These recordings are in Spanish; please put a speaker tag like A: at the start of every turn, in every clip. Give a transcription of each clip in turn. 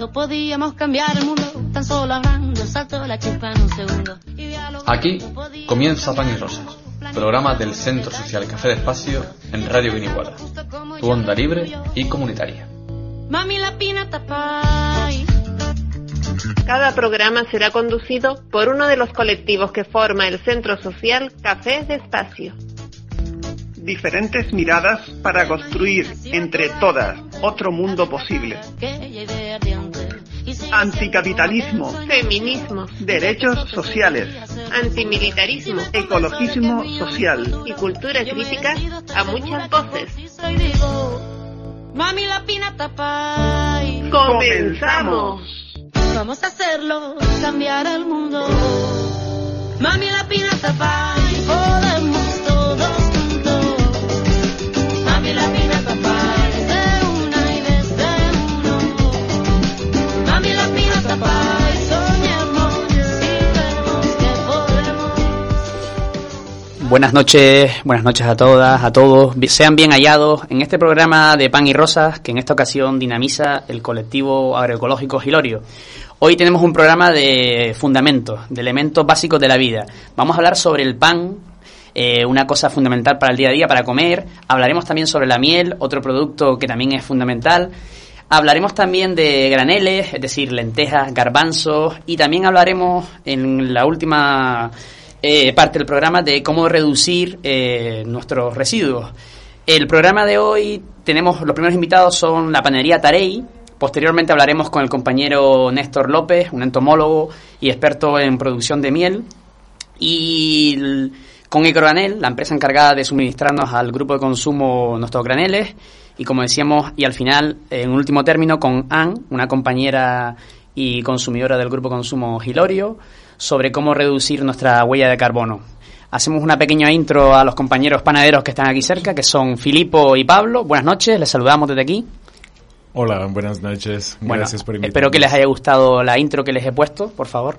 A: cuando podíamos cambiar el mundo, tan solo hablando, saltó la chispa en un segundo.
B: Aquí comienza Pan y Rosas, programa del Centro Social Café de Espacio en Radio Guiniguala, tu onda libre y comunitaria.
A: Mami la pina tapay.
C: Cada programa será conducido por uno de los colectivos que forma el Centro Social Café de Espacio.
D: Diferentes miradas para construir entre todas otro mundo posible. Anticapitalismo,
C: Feminismo,
D: derechos sociales,
C: antimilitarismo
D: ecologismo social.
C: y cultura crítica a muchas voces.
A: Mami la pina tapay.
C: ¡Comenzamos!
A: Vamos a hacerlo, cambiar el mundo. Mami la pina tapay. Podemos todos juntos. Mami la pina
E: Buenas noches, buenas noches a todas, a todos. Sean bien hallados en este programa de Pan y Rosas que en esta ocasión dinamiza el colectivo agroecológico Gilorio. Hoy tenemos un programa de fundamentos, de elementos básicos de la vida. Vamos a hablar sobre el pan, eh, una cosa fundamental para el día a día, para comer. Hablaremos también sobre la miel, otro producto que también es fundamental. Hablaremos también de graneles, es decir, lentejas, garbanzos, y también hablaremos en la última eh, parte del programa de cómo reducir eh, nuestros residuos. El programa de hoy tenemos, los primeros invitados son la panería Tarey. Posteriormente hablaremos con el compañero Néstor López, un entomólogo y experto en producción de miel. Y con Ecogranel, la empresa encargada de suministrarnos al grupo de consumo nuestros graneles. Y como decíamos, y al final, en último término, con Ann, una compañera y consumidora del grupo de consumo Gilorio, sobre cómo reducir nuestra huella de carbono. Hacemos una pequeña intro a los compañeros panaderos que están aquí cerca, que son Filipo y Pablo. Buenas noches, les saludamos desde aquí.
F: Hola, buenas noches.
E: Bueno,
F: Gracias por invitarme.
E: espero que les haya gustado la intro que les he puesto, por favor.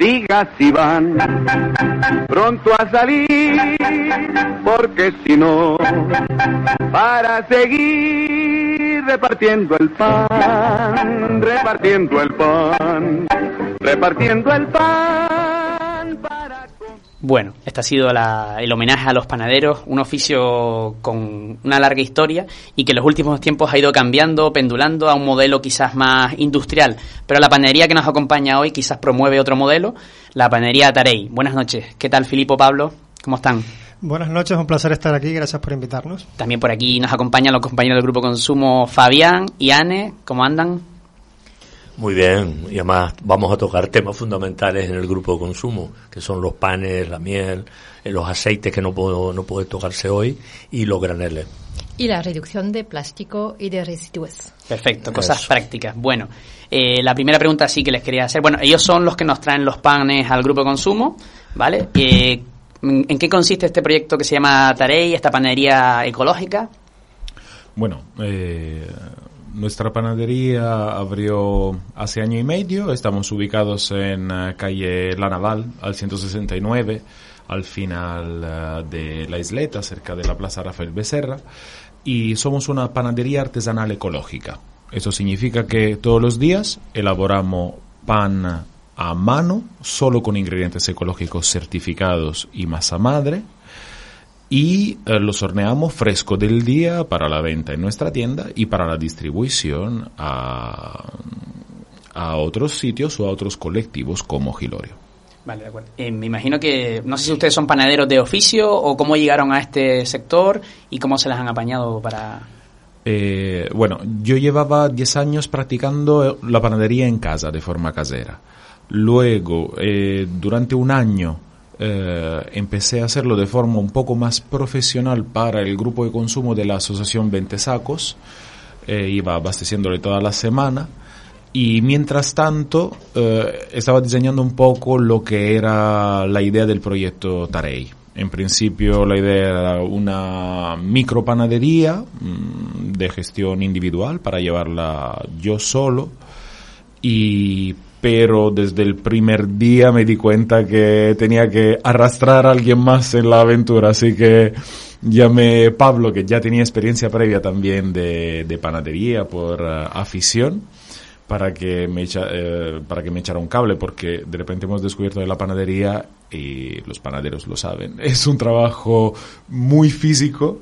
G: Diga si van pronto a salir, porque si no, para seguir repartiendo el pan, repartiendo el pan, repartiendo el pan
E: Bueno, este ha sido la- el homenaje a los panaderos, un oficio con una larga historia y que en los últimos tiempos ha ido cambiando, pendulando a un modelo quizás más industrial. Pero la panadería que nos acompaña hoy quizás promueve otro modelo, la panadería Tarey. Buenas noches. ¿Qué tal, Filipo, Pablo? ¿Cómo están?
H: Buenas noches, un placer estar aquí, gracias por invitarnos.
E: También por aquí nos acompañan los compañeros del Grupo Consumo Fabián y Anne. ¿Cómo andan?
I: Muy bien, y además vamos a tocar temas fundamentales en el grupo de consumo, que son los panes, la miel, eh, los aceites que no puedo, no puede tocarse hoy y los graneles.
J: y la reducción de plástico y de residuos.
E: Perfecto, cosas
I: Eso.
E: prácticas. Bueno, eh, la primera pregunta sí que les quería hacer. Bueno, ellos son los que nos traen los panes al grupo de consumo, ¿vale? Eh, ¿En qué consiste este proyecto que se llama Tarey, esta panadería ecológica?
F: Bueno, eh, nuestra panadería abrió hace año y medio. Estamos ubicados en eh, calle La Naval, al 169, al final eh, de la isleta, cerca de la Plaza Rafael Becerra. Y somos una panadería artesanal ecológica. Eso significa que todos los días elaboramos pan a mano, solo con ingredientes ecológicos certificados y masa madre y eh, los horneamos fresco del día para la venta en nuestra tienda y para la distribución a, a otros sitios o a otros colectivos como Gilorio.
E: Vale, de acuerdo. Eh, me imagino que, no sé si ustedes son panaderos de oficio o cómo llegaron a este sector y cómo se las han apañado para...
F: Eh, bueno, yo llevaba 10 años practicando la panadería en casa de forma casera. Luego, eh, durante un año, eh, empecé a hacerlo de forma un poco más profesional para el grupo de consumo de la asociación 20 Sacos. Eh, iba abasteciéndole toda la semana. Y mientras tanto, eh, estaba diseñando un poco lo que era la idea del proyecto Tarei. En principio la idea era una micropanadería mm, de gestión individual para llevarla yo solo y pero desde el primer día me di cuenta que tenía que arrastrar a alguien más en la aventura, así que llamé Pablo, que ya tenía experiencia previa también de, de panadería por uh, afición, para que, me eh, para que me echara un cable, porque de repente hemos descubierto de la panadería, y los panaderos lo saben, es un trabajo muy físico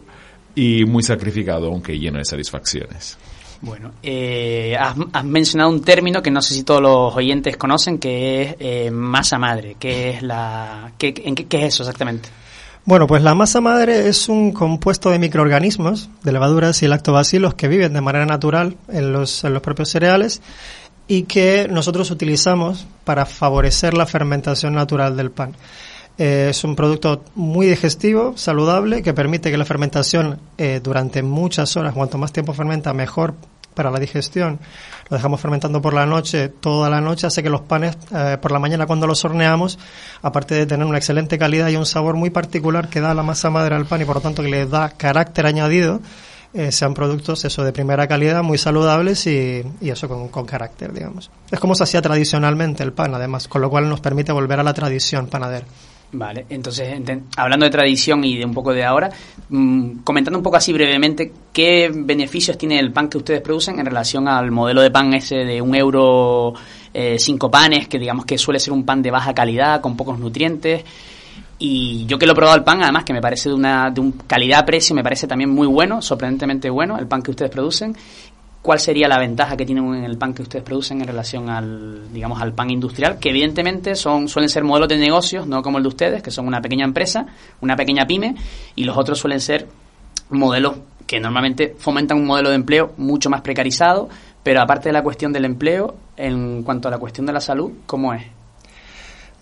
F: y muy sacrificado, aunque lleno de satisfacciones.
E: Bueno, eh, has, has, mencionado un término que no sé si todos los oyentes conocen, que es eh, masa madre. ¿Qué es, la, qué, en qué, qué es eso exactamente?
H: Bueno, pues la masa madre es un compuesto de microorganismos, de levaduras y lactobacilos que viven de manera natural en los, en los propios cereales y que nosotros utilizamos para favorecer la fermentación natural del pan. Eh, es un producto muy digestivo, saludable, que permite que la fermentación eh, durante muchas horas, cuanto más tiempo fermenta, mejor para la digestión. Lo dejamos fermentando por la noche, toda la noche, hace que los panes eh, por la mañana cuando los horneamos, aparte de tener una excelente calidad y un sabor muy particular que da la masa madre al pan y por lo tanto que le da carácter añadido, eh, sean productos eso de primera calidad, muy saludables y, y eso con, con, carácter, digamos. Es como se hacía tradicionalmente el pan, además, con lo cual nos permite volver a la tradición panadera.
E: Vale, entonces, hablando de tradición y de un poco de ahora, mmm, comentando un poco así brevemente, ¿qué beneficios tiene el pan que ustedes producen en relación al modelo de pan ese de un euro eh, cinco panes, que digamos que suele ser un pan de baja calidad, con pocos nutrientes? Y yo que lo he probado el pan, además que me parece de una de un calidad-precio, me parece también muy bueno, sorprendentemente bueno, el pan que ustedes producen. ¿Cuál sería la ventaja que tienen en el pan que ustedes producen en relación al, digamos, al pan industrial? Que evidentemente son, suelen ser modelos de negocios, no como el de ustedes, que son una pequeña empresa, una pequeña pyme, y los otros suelen ser modelos que normalmente fomentan un modelo de empleo mucho más precarizado, pero aparte de la cuestión del empleo, en cuanto a la cuestión de la salud, ¿cómo es?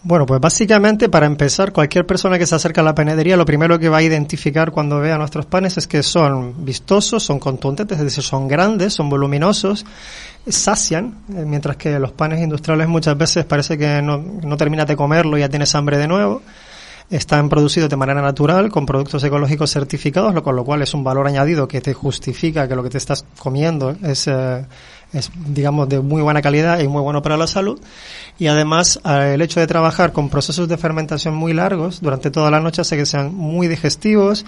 H: Bueno, pues básicamente para empezar, cualquier persona que se acerca a la panadería, lo primero que va a identificar cuando vea nuestros panes es que son vistosos, son contundentes, es decir, son grandes, son voluminosos, sacian, eh, mientras que los panes industriales muchas veces parece que no, no terminas de comerlo y ya tienes hambre de nuevo. Están producidos de manera natural con productos ecológicos certificados, lo, con lo cual es un valor añadido que te justifica que lo que te estás comiendo es, eh, es digamos, de muy buena calidad y muy bueno para la salud. Y además, eh, el hecho de trabajar con procesos de fermentación muy largos durante toda la noche hace que sean muy digestivos,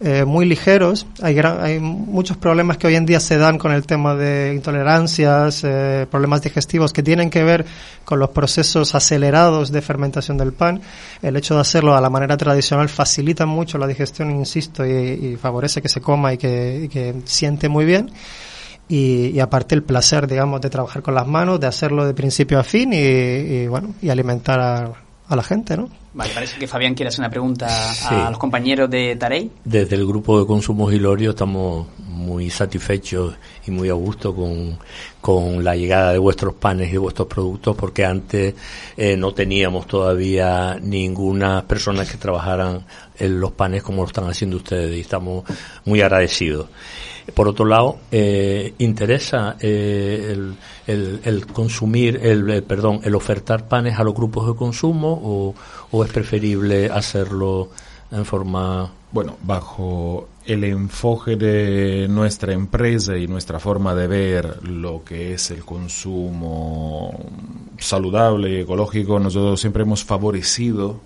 H: eh, muy ligeros. Hay, hay muchos problemas que hoy en día se dan con el tema de intolerancias, eh, problemas digestivos que tienen que ver con los procesos acelerados de fermentación del pan. El hecho de hacerlo a la manera tradicional facilita mucho la digestión, insisto, y, y favorece que se coma y que, y que siente muy bien. Y, y, aparte el placer, digamos, de trabajar con las manos, de hacerlo de principio a fin y, y bueno, y alimentar a, a, la gente, ¿no?
E: Vale, parece que Fabián quiere hacer una pregunta sí. a los compañeros de Tarey.
I: Desde el grupo de consumo Gilorio estamos muy satisfechos y muy a gusto con, con la llegada de vuestros panes y de vuestros productos porque antes eh, no teníamos todavía ninguna persona que trabajaran en los panes como lo están haciendo ustedes y estamos muy agradecidos. Por otro lado, eh, interesa eh, el, el, el, consumir, el, perdón, el ofertar panes a los grupos de consumo o, o es preferible hacerlo en forma
F: bueno, bajo el enfoque de nuestra empresa y nuestra forma de ver lo que es el consumo saludable y ecológico, nosotros siempre hemos favorecido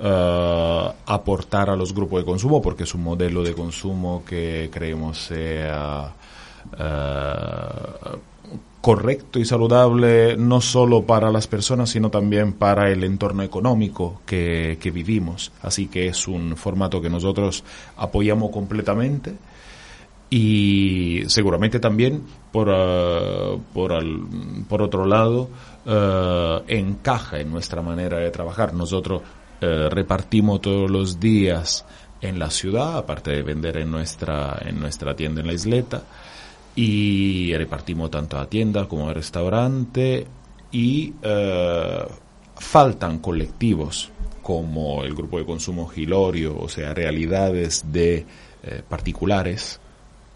F: uh, aportar a los grupos de consumo porque es un modelo de consumo que creemos sea uh, correcto y saludable no solo para las personas, sino también para el entorno económico que, que, vivimos. Así que es un formato que nosotros apoyamos completamente y seguramente también por, uh, por, por otro lado encaja en nuestra manera de trabajar. Nosotros uh, repartimos todos los días en la ciudad, aparte de vender en nuestra, en nuestra tienda en la isleta y repartimos tanto a tienda como a restaurante y uh, faltan colectivos como el grupo de consumo Gilorio, o sea, realidades de eh, particulares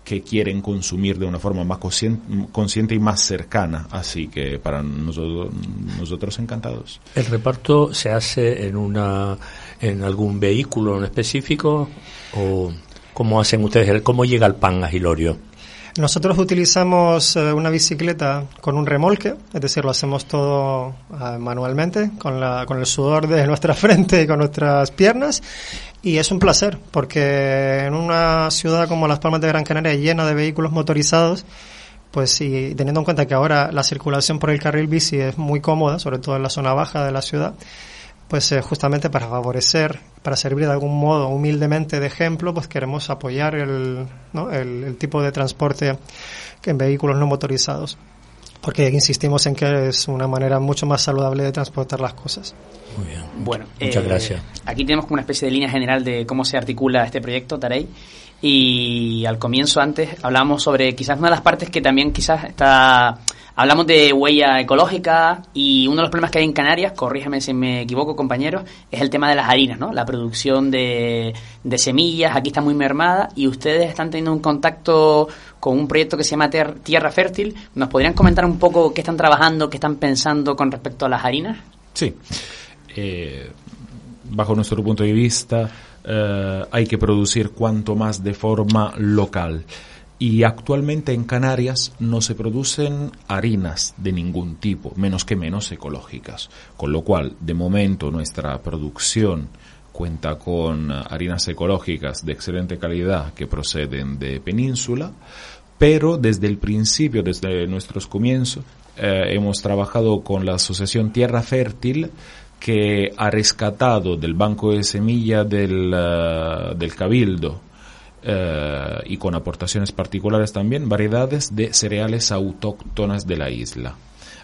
F: que quieren consumir de una forma más consciente y más cercana. Así que para nosotros, nosotros encantados.
I: ¿El reparto se hace en, una, en algún vehículo en específico o cómo hacen ustedes? ¿Cómo llega el pan a Gilorio?
H: Nosotros utilizamos eh, una bicicleta con un remolque, es decir, lo hacemos todo eh, manualmente, con, la, con el sudor de nuestra frente y con nuestras piernas. Y es un placer, porque en una ciudad como Las Palmas de Gran Canaria llena de vehículos motorizados, pues y teniendo en cuenta que ahora la circulación por el carril bici es muy cómoda, sobre todo en la zona baja de la ciudad, pues eh, justamente para favorecer, para servir de algún modo humildemente de ejemplo, pues queremos apoyar el, ¿no? el, tipo de transporte en vehículos no motorizados, porque insistimos en que es una manera mucho más saludable de transportar las cosas.
I: Muy bien.
E: Bueno,
I: muchas
E: eh,
I: gracias.
E: Aquí tenemos como una especie de línea general de cómo se articula este proyecto, Tarey. Y al comienzo, antes, hablábamos sobre quizás una de las partes que también quizás está Hablamos de huella ecológica y uno de los problemas que hay en Canarias, corrígeme si me equivoco compañeros, es el tema de las harinas, ¿no? La producción de, semillas, aquí está muy mermada y ustedes están teniendo un contacto con un proyecto que se llama Tierra Fértil. ¿Nos podrían comentar un poco qué están trabajando, qué están pensando con respecto a las harinas?
F: Sí. Eh, bajo nuestro punto de vista, eh, hay que producir cuanto más de forma local y actualmente en Canarias no se producen harinas de ningún tipo, menos que menos ecológicas, con lo cual de momento nuestra producción cuenta con harinas ecológicas de excelente calidad que proceden de península, pero desde el principio, desde nuestros comienzos, eh, hemos trabajado con la asociación Tierra Fértil que ha rescatado del banco de semilla del, eh, del Cabildo eh, y con aportaciones particulares también, variedades de cereales autóctonas de la isla.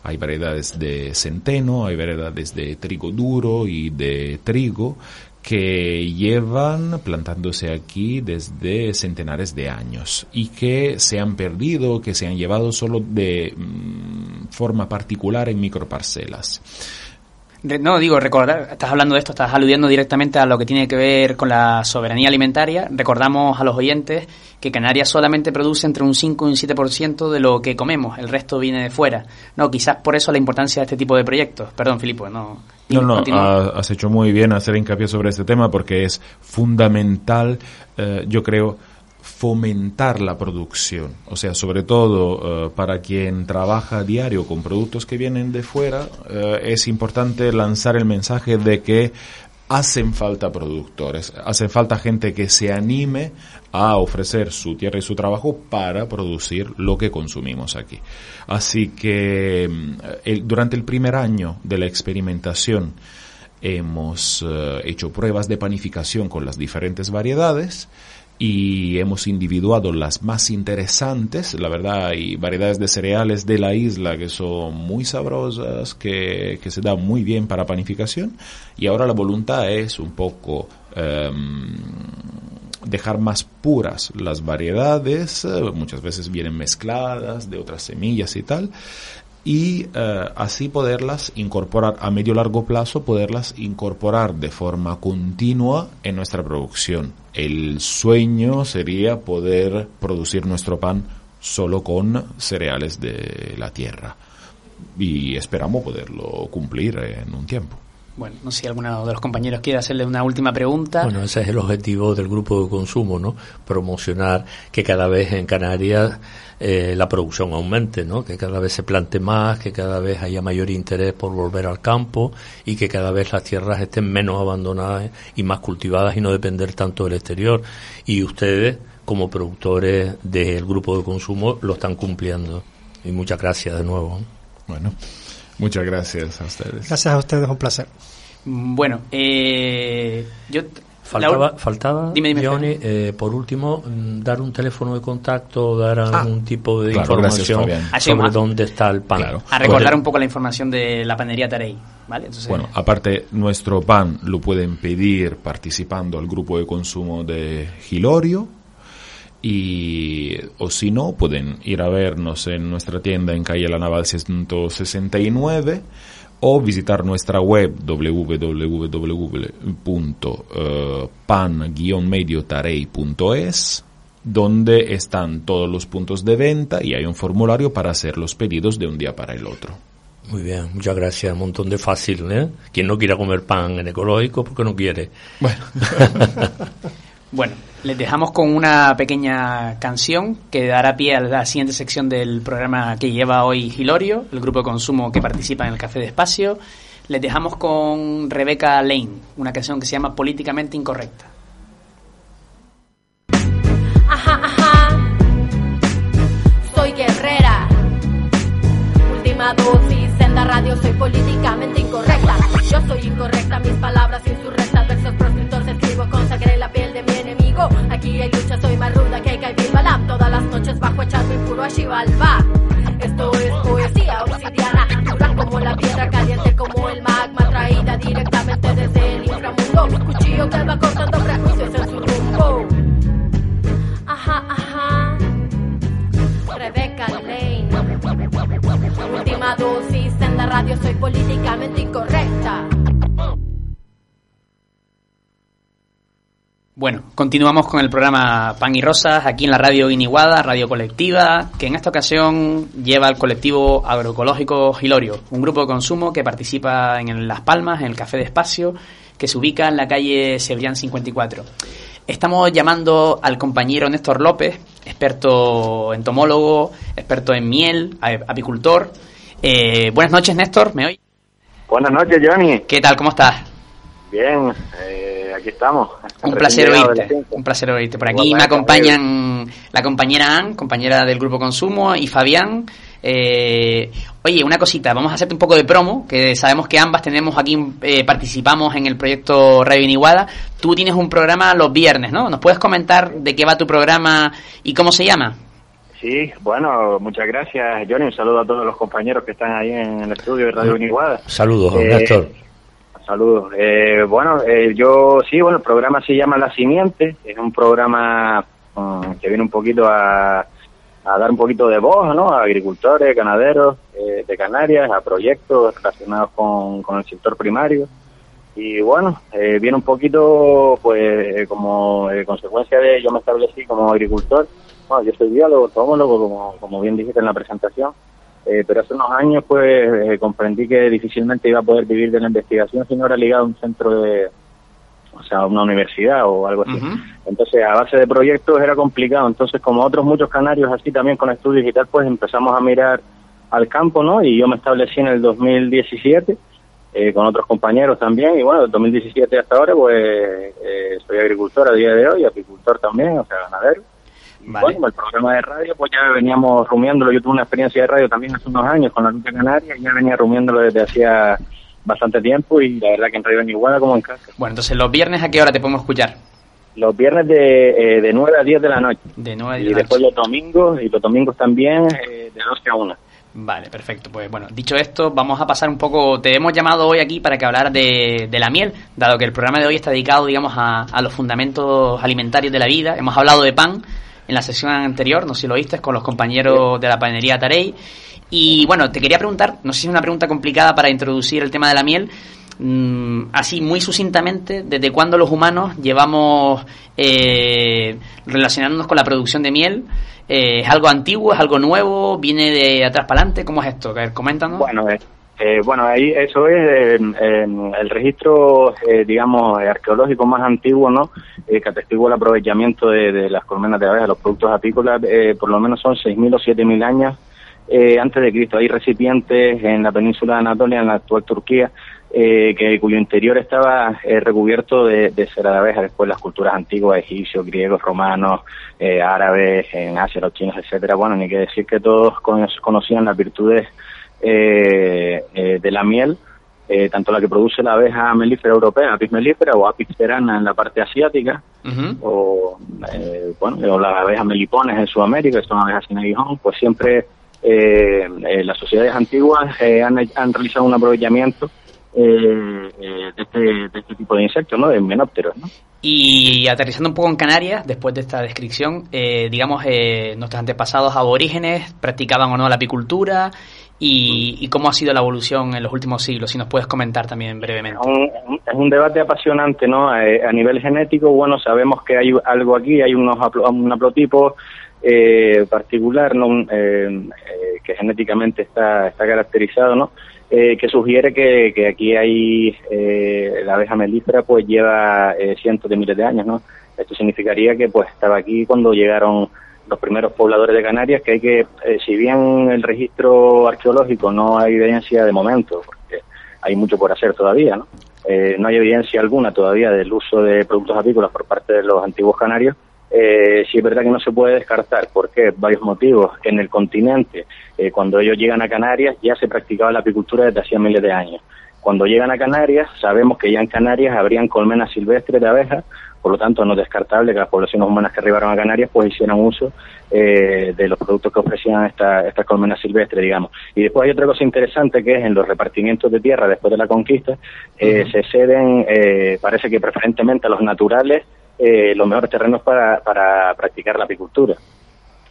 F: Hay variedades de centeno, hay variedades de trigo duro y de trigo que llevan plantándose aquí desde centenares de años y que se han perdido, que se han llevado solo de mm, forma particular en microparcelas
E: no, digo, recordar, estás hablando de esto, estás aludiendo directamente a lo que tiene que ver con la soberanía alimentaria. Recordamos a los oyentes que Canarias solamente produce entre un 5 y un 7% de lo que comemos, el resto viene de fuera. No, quizás por eso la importancia de este tipo de proyectos. Perdón, Filipo, no.
F: No, no, has hecho muy bien hacer hincapié sobre este tema porque es fundamental, eh, yo creo, fomentar la producción. O sea, sobre todo eh, para quien trabaja a diario con productos que vienen de fuera, eh, es importante lanzar el mensaje de que hacen falta productores, hacen falta gente que se anime a ofrecer su tierra y su trabajo para producir lo que consumimos aquí. Así que mm, durante el primer año de la experimentación hemos eh, hecho pruebas de panificación con las diferentes variedades y hemos individuado las más interesantes. La verdad, hay variedades de cereales de la isla que son muy sabrosas, que, que se dan muy bien para panificación. Y ahora la voluntad es un poco em, dejar más puras las variedades. muchas veces vienen mezcladas de otras semillas y tal y eh, así poderlas incorporar a medio largo plazo, poderlas incorporar de forma continua en nuestra producción. El sueño sería poder producir nuestro pan solo con cereales de la tierra y esperamos poderlo cumplir en un tiempo.
E: Bueno, no sé si alguno de los compañeros quiere hacerle una última pregunta.
I: Bueno, ese es el objetivo del grupo de consumo, ¿no? Promocionar que cada vez en Canarias eh, la producción aumente, ¿no? Que cada vez se plante más, que cada vez haya mayor interés por volver al campo y que cada vez las tierras estén menos abandonadas y más cultivadas y no depender tanto del exterior. Y ustedes, como productores del grupo de consumo, lo están cumpliendo. Y muchas gracias de nuevo.
F: Bueno. Muchas gracias a ustedes.
H: Gracias a ustedes, un placer.
E: Bueno, eh, yo
I: Faltaba, faltaba Johnny, eh, por último, mm, dar un teléfono de contacto, dar ah. algún tipo de información sobre dónde está el pan.
E: A recordar un poco la información de la panería Tarey. ¿vale?
F: bueno, aparte, nuestro pan lo pueden pedir participando al grupo de consumo de Gilorio, y o si no pueden ir a vernos en nuestra tienda en calle La Naval 169 o visitar nuestra web www.pan-mediotarey.es donde están todos los puntos de venta y hay un formulario para hacer los pedidos de un día para el otro.
I: Muy bien, muchas gracias. Un montón de fácil, ¿eh? Quien no quiera comer pan en ecológico, porque no quiere?
F: Bueno.
E: bueno, les dejamos con una pequeña canción que dará pie a la siguiente sección del programa que lleva hoy Hilorio, el grupo de consumo que participa en el Café de Espacio. Les dejamos con Rebecca Lane, una canción que se llama Políticamente Incorrecta.
K: Ajá, ajá. Soy guerrera. Última dosis en la radio, soy políticamente incorrecta. Yo soy incorrecta, mis palabras insurrectas, Aquí hay lucha, soy más ruda que Kai Balam. Todas las noches bajo echarme impuro a Shivalba. Esto es poesía obsidiana, dura como la piedra, caliente como el magma, traída directamente desde el inframundo. Cuchillo que va cortando prejuicios en su rumbo. Ajá, ajá. Rebecca Lane. Última dosis en la radio, soy políticamente incorrecta.
E: Bueno, continuamos con el programa Pan y Rosas aquí en la radio Iniguada, radio colectiva, que en esta ocasión lleva al colectivo agroecológico Gilorio, un grupo de consumo que participa en Las Palmas, en el Café de Espacio, que se ubica en la calle Cebrián 54. Estamos llamando al compañero Néstor López, experto entomólogo, experto en miel, apicultor. Eh, buenas noches, Néstor, ¿me oye?
L: Buenas noches, Johnny.
E: ¿Qué tal? ¿Cómo estás?
L: Bien, eh, aquí estamos.
E: Un placer oírte, un placer oírte. Por aquí me acompañan la compañera Ann, compañera del Grupo Consumo, y Fabián. Eh, oye, una cosita, vamos a hacerte un poco de promo, que sabemos que ambas tenemos aquí, eh, participamos en el proyecto Radio Iniguada. Tú tienes un programa los viernes, ¿no? ¿Nos puedes comentar de qué va tu programa y cómo se llama?
L: Sí, bueno, muchas gracias, Johnny. Un saludo a todos los compañeros que están ahí en el estudio de Radio Iniguada.
I: Saludos,
L: Eh,
I: Néstor.
L: Saludos. Eh, bueno, eh, yo sí, bueno, el programa se llama La Simiente. Es un programa mm, que viene un poquito a, a dar un poquito de voz, ¿no? A agricultores, ganaderos eh, de Canarias, a proyectos relacionados con, el sector primario. Y bueno, eh, viene un poquito, pues, eh, como eh, consecuencia de yo me establecí como agricultor. Bueno, yo soy biólogo, como, como bien dijiste en la presentación. Eh, pero hace unos años pues eh, comprendí que difícilmente iba a poder vivir de la investigación si no era ligado a un centro de, o sea, a una universidad o algo así. Entonces a base de proyectos era complicado. Entonces como otros muchos canarios así también con estudios y tal, pues empezamos a mirar al campo, ¿no? Y yo me establecí en el 2017 eh, con otros compañeros también y bueno, del 2017 hasta ahora pues eh, soy agricultor a día de hoy, apicultor también, o sea, ganadero. Bueno, el programa de radio, pues ya veníamos rumiándolo. Yo tuve una experiencia de radio también hace unos años con la Lucha Canaria y ya venía rumiándolo desde hacía bastante tiempo y la verdad que en Radio en Iguala como en casa.
E: Bueno, entonces los viernes a qué hora te podemos escuchar?
L: Los viernes de, eh, de 9 a 10 de la noche.
E: De 9 a 10
L: Y
E: de
L: después los domingos, y los domingos también eh, de 12 a 1.
E: Vale, perfecto. Pues bueno, dicho esto, vamos a pasar un poco. Te hemos llamado hoy aquí para que hablar de, de la miel, dado que el programa de hoy está dedicado, digamos, a, a los fundamentos alimentarios de la vida. Hemos hablado de pan en la sesión anterior, no sé si lo oíste, con los compañeros de la panería Tarey. Y bueno, te quería preguntar, no sé si es una pregunta complicada para introducir el tema de la miel, mm, así muy sucintamente, ¿desde cuándo los humanos llevamos eh, relacionándonos con la producción de miel? Eh, ¿Es algo antiguo, es algo nuevo, viene de atrás para adelante? ¿Cómo es esto? A ver, coméntanos.
L: Bueno, eh, eh, bueno, ahí eso es eh, en el registro, eh, digamos, arqueológico más antiguo, ¿no? Eh, que atestigua el aprovechamiento de, de las colmenas de abejas, los productos apícolas, eh, por lo menos son 6.000 o 7.000 años antes de Cristo. Hay recipientes en la península de Anatolia, en la actual Turquía, que cuyo interior estaba recubierto de, de cera de abeja. Después las culturas antiguas, egipcios, griegos, romanos, árabes, en Asia, los chinos, etcétera. Bueno, ni que decir que todos cono- conocían las virtudes de la miel, eh, tanto la que produce la abeja melífera europea, apis melífera o apis cerana en la parte asiática, o eh, bueno, o las abejas melipones en Sudamérica, que son abejas sin aguijón, pues siempre eh, eh, las sociedades antiguas eh, han, han realizado un aprovechamiento eh, eh, de, este, de este tipo de insectos, ¿no? De menópteros, ¿no?
E: Y aterrizando un poco en Canarias, después de esta descripción, eh, digamos, eh, nuestros antepasados aborígenes practicaban o no la apicultura y, y, cómo ha sido la evolución en los últimos siglos, si nos puedes comentar también brevemente.
L: Es un, es un debate apasionante, ¿no? A, a, nivel genético, bueno, sabemos que hay algo aquí, hay unos un haplotipo eh, particular, ¿no? Eh, que genéticamente está, está caracterizado, ¿no? Eh, que sugiere que, aquí hay eh, la abeja melífera pues lleva eh, cientos de miles de años, ¿no? Esto significaría que pues estaba aquí cuando llegaron los primeros pobladores de Canarias, que hay que, eh, si bien el registro arqueológico no hay evidencia de momento, porque hay mucho por hacer todavía, ¿no? Eh, no hay evidencia alguna todavía del uso de productos apícolas por parte de los antiguos canarios, eh, sí es verdad que no se puede descartar, porque varios motivos. En el continente, eh, cuando ellos llegan a Canarias, ya se practicaba la apicultura desde hacía miles de años. Cuando llegan a Canarias, sabemos que ya en Canarias habrían colmenas silvestres de abejas, por lo tanto no es descartable que las poblaciones humanas que arribaron a Canarias pues hicieran uso eh, de los productos que ofrecían esta, estas colmenas silvestres, digamos. Y después hay otra cosa interesante que es en los repartimientos de tierra después de la conquista, eh, uh -huh. se ceden, eh, parece que preferentemente a los naturales, eh, los mejores terrenos para, para practicar la apicultura.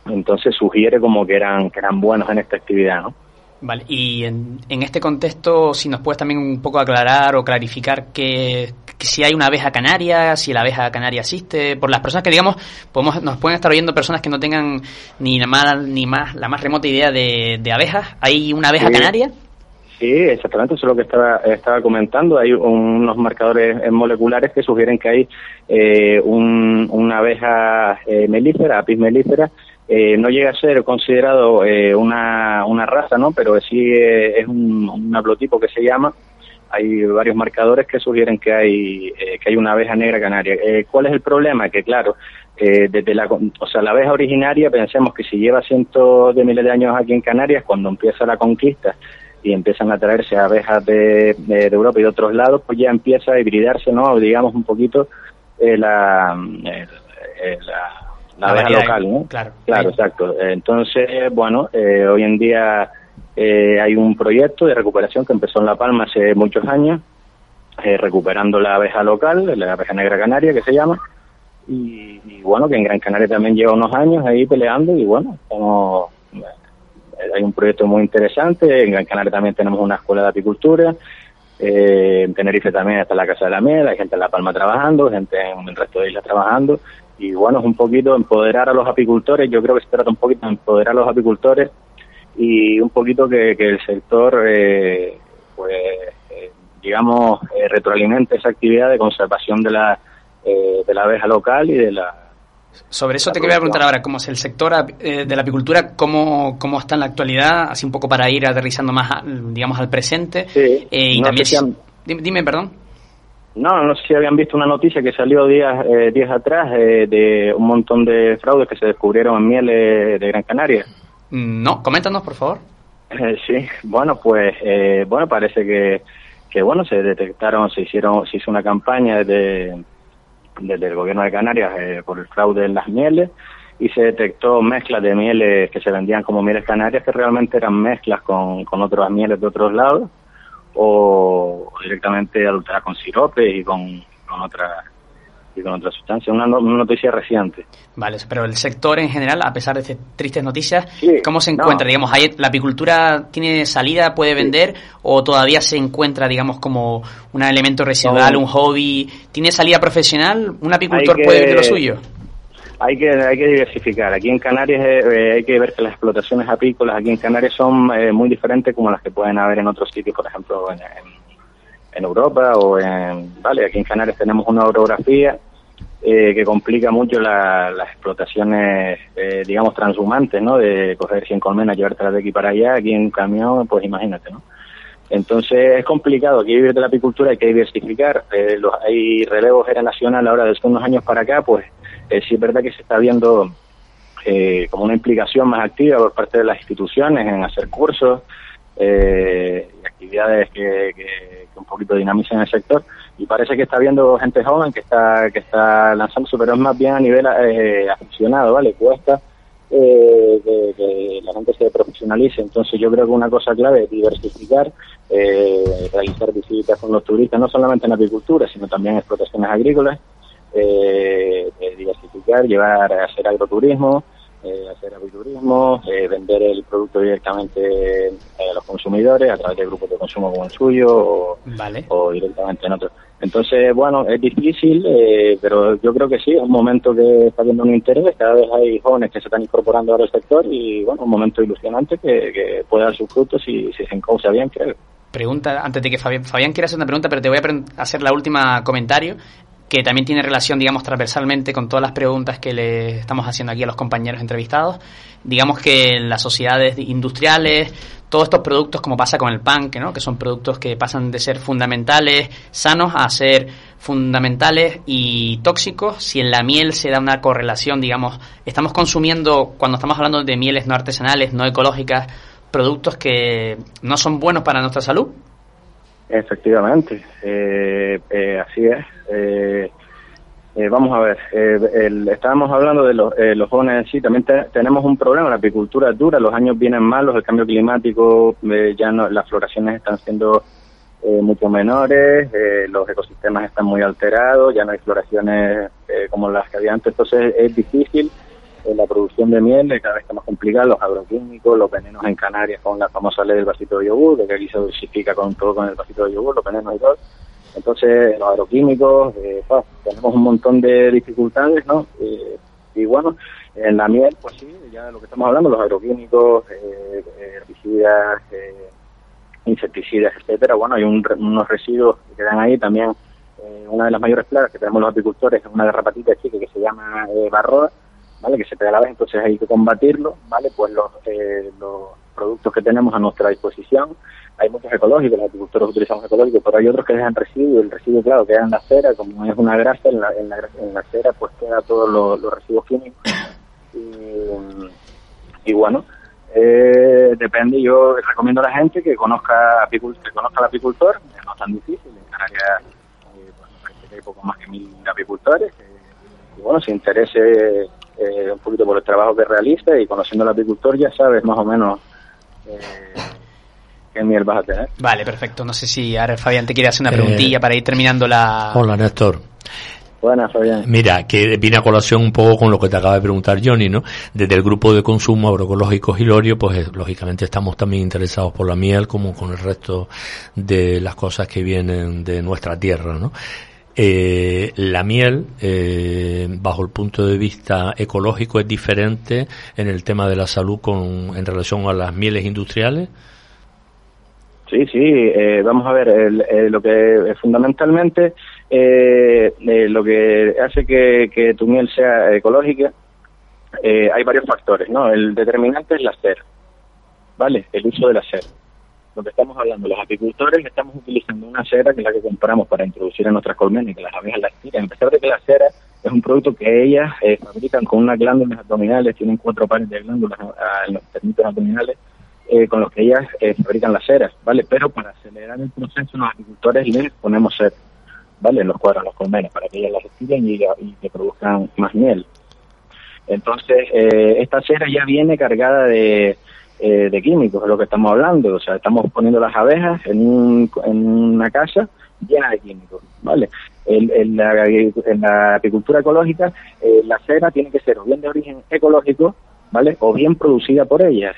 L: Entonces sugiere como que eran, que eran buenos en esta actividad, ¿no?
E: Vale, y en, en, este contexto, si nos puedes también un poco aclarar o clarificar que, que, si hay una abeja canaria, si la abeja canaria existe, por las personas que digamos, podemos, nos pueden estar oyendo personas que no tengan ni la más, ni más, la más remota idea de, de abejas, ¿hay una abeja
L: sí.
E: canaria?
L: Sí, exactamente, eso es lo que estaba, estaba comentando. Hay unos marcadores moleculares que sugieren que hay eh, un, una abeja eh, melífera, apis melífera, eh, no llega a ser considerado eh, una, una raza, ¿no? Pero sí eh, es un, un que se llama. Hay varios marcadores que sugieren que hay eh, que hay una abeja negra canaria. Eh, ¿Cuál es el problema? Que claro, eh, desde la, o sea, la abeja originaria, pensemos que si lleva cientos de miles de años aquí en Canarias, cuando empieza la conquista y empiezan a traerse abejas de, de, de Europa y de otros lados, pues ya empieza a hibridarse, ¿no? Digamos un poquito eh, la, eh, la la, abeja local, ¿no?
E: Claro,
L: claro, exacto. Entonces, bueno, eh, hoy en día eh, hay un proyecto de recuperación que empezó en La Palma hace muchos años, eh, recuperando la abeja local, la abeja negra canaria que se llama, y, y, bueno, que en Gran Canaria también lleva unos años ahí peleando y bueno, como, hay un proyecto muy interesante, en Gran Canaria también tenemos una escuela de apicultura, eh, en Tenerife también está la Casa de la Miel, hay gente en La Palma trabajando, gente en el resto de islas trabajando, y bueno, es un poquito empoderar a los apicultores, yo creo que se trata un poquito de empoderar a los apicultores y un poquito que, el sector, eh, pues, eh, digamos, eh, retroalimente esa actividad de conservación de la, eh, de la abeja local y de la...
E: Sobre eso te quería preguntar ahora, ¿cómo es el sector eh, de la apicultura? ¿cómo, ¿Cómo está en la actualidad? Así un poco para ir aterrizando más, digamos, al presente.
L: Sí,
E: y
L: no
E: también...
L: Sé si han...
E: dime, dime, perdón.
L: No, no sé si habían visto una noticia que salió días, eh, días atrás eh, de un montón de fraudes que se descubrieron en mieles de Gran Canaria.
E: No, coméntanos, por favor.
L: Eh, sí, bueno, pues, eh, bueno, parece que, que, bueno, se detectaron, se hicieron, se hizo una campaña desde, desde el gobierno de Canarias eh, por el fraude en las mieles y se detectó mezclas de mieles que se vendían como mieles canarias que realmente eran mezclas con, con otras mieles de otros lados o directamente adulterar con sirope y con, con otra con otra sustancia, una, no, una, noticia reciente.
E: Vale, pero el sector en general, a pesar de estas tristes noticias, sí, ¿cómo se encuentra? No. Digamos, ¿hay, ¿la apicultura tiene salida, puede vender o todavía se encuentra, digamos, como un elemento residual, no. un hobby? ¿Tiene salida profesional? ¿Un apicultor que, puede vivir de lo suyo?
L: Hay que, hay que diversificar. Aquí en Canarias eh, hay que ver que las explotaciones apícolas aquí en Canarias son eh, muy diferentes como las que pueden haber en otros sitios, por ejemplo, en, en en Europa o en, vale, aquí en Canarias tenemos una orografía eh, que complica mucho la, las explotaciones, eh, digamos, transhumantes, ¿no? De coger 100 colmenas, llevártelas de aquí para allá, aquí en camión, pues imagínate, ¿no? Entonces es complicado, aquí vivir de la apicultura hay que diversificar, eh, los, hay relevo generacional ahora desde unos años para acá, pues eh, sí es verdad que se está viendo eh, como una implicación más activa por parte de las instituciones en hacer cursos, eh, actividades que, que, que, un poquito dinamicen el sector y parece que está viendo gente joven que está que está lanzándose pero es más bien a nivel eh, aficionado vale cuesta eh, que, que, la gente se profesionalice. Entonces yo creo que una cosa clave es diversificar, eh, realizar visitas con los turistas, no solamente en apicultura, sino también en explotaciones agrícolas, eh, diversificar, llevar a hacer agroturismo, eh, hacer apiculturismo, eh, vender el producto directamente a los consumidores a través de grupos de consumo como el suyo o, o directamente en otros. Entonces, bueno, es difícil, eh, pero yo creo que sí, es un momento que está viendo un interés, cada vez hay jóvenes que se están incorporando al sector y, bueno, un momento ilusionante que, que puede dar sus frutos si, si se encausa bien, creo.
E: Pregunta, antes de que Fabián, Fabián quiera hacer una pregunta, pero te voy a hacer la última comentario que también tiene relación, digamos, transversalmente con todas las preguntas que le estamos haciendo aquí a los compañeros entrevistados. Digamos que en las sociedades industriales, todos estos productos, como pasa con el pan, que, ¿no? que son productos que pasan de ser fundamentales, sanos, a ser fundamentales y tóxicos, si en la miel se da una correlación, digamos, estamos consumiendo, cuando estamos hablando de mieles no artesanales, no ecológicas, productos que no son buenos para nuestra salud.
L: Efectivamente, eh, eh, así es. Eh, vamos a ver, estábamos hablando de los, los jóvenes sí, también tenemos un problema, la apicultura es dura, los años vienen malos, el cambio climático, ya no, las floraciones están siendo mucho menores, los ecosistemas están muy alterados, ya no hay floraciones como las que había antes, entonces es difícil la producción de miel cada vez está más complicada, los agroquímicos, los venenos en Canarias con la famosa ley del vasito de yogur, que aquí se dosifica con todo con el vasito de yogur, los venenos y todo. Entonces, los agroquímicos, eh, tenemos un montón de dificultades, ¿no? Eh, y bueno, en la miel, pues sí, ya lo que estamos hablando, los agroquímicos, eh, herbicidas, insecticidas, etcétera, bueno, hay unos residuos que quedan ahí también. una de las mayores plagas que tenemos los apicultores es una garrapatita chica que se llama barroa, ¿vale? Que se pega a la vez, entonces hay que combatirlo, ¿vale? Pues los, eh, los productos que tenemos a nuestra disposición, hay muchos ecológicos, los agricultores utilizamos ecológicos, pero hay otros que dejan residuos, el residuo, claro, queda en la cera, como es una grasa, en la, en la, en la cera pues queda todos los, residuos químicos. Y, bueno, eh, depende, yo recomiendo a la gente que conozca, que conozca al apicultor, no es tan difícil, en Canarias eh, bueno, hay poco más que mil apicultores, y bueno, si interese eh, un poquito por el trabajo que realiza y conociendo al apicultor ya sabes más o menos eh, qué miel vas a tener.
E: Vale, perfecto. No sé si ahora Fabián te quiere hacer una eh, preguntilla para ir terminando la...
I: Hola, Néstor.
L: Buenas, Fabián.
I: Mira, que viene a colación un poco con lo que te acaba de preguntar Johnny, ¿no? Desde el grupo de consumo agroecológico Hilorio, pues lógicamente estamos también interesados por la miel como con el resto de las cosas que vienen de nuestra tierra, ¿no? Eh, la miel, eh, bajo el punto de vista ecológico, es diferente en el tema de la salud con, en relación a las mieles industriales.
L: Sí, sí, eh, vamos a ver, lo que fundamentalmente lo que hace que, que, tu miel sea ecológica, hay varios factores, ¿no? El determinante es la cera, ¿vale? El uso de la que estamos hablando, los apicultores estamos utilizando una cera que es la que compramos para introducir en nuestras colmenas y que las abejas la tiran. A pesar de que la cera es un producto que ellas eh, fabrican con unas glándulas abdominales, tienen cuatro pares de glándulas ah, en los termitos abdominales, eh, con los que ellas eh, fabrican las ceras, ¿vale? Pero para acelerar el proceso, los apicultores les ponemos cera, ¿vale? En los cuadros, en los colmenas, para que ellas las estiren y, y que produzcan más miel. Entonces, esta cera ya viene cargada de eh, de químicos, es lo que estamos hablando. O sea, estamos poniendo las abejas en, un, en una casa llena de químicos, ¿vale? En, la, apicultura ecológica, eh, la cera tiene que ser o bien de origen ecológico, ¿vale? O bien producida por ellas.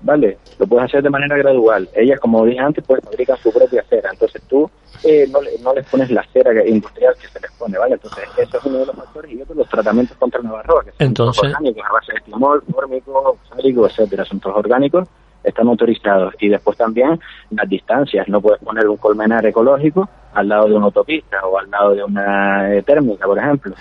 L: ¿Vale? Lo puedes hacer de manera gradual. Ellas, como dije antes, pues fabrican su propia cera. Entonces tú eh, no, no les pones la cera industrial que se les pone, ¿vale? Entonces eso es uno de los factores y otro los tratamientos contra el navarro, que son
I: Entonces...
L: orgánicos a base de timol, fórmico, sálico, etcétera, son todos orgánicos, están autorizados. Y después también las distancias. No puedes poner un colmenar ecológico al lado de una autopista o al lado de una eh, térmica, por ejemplo.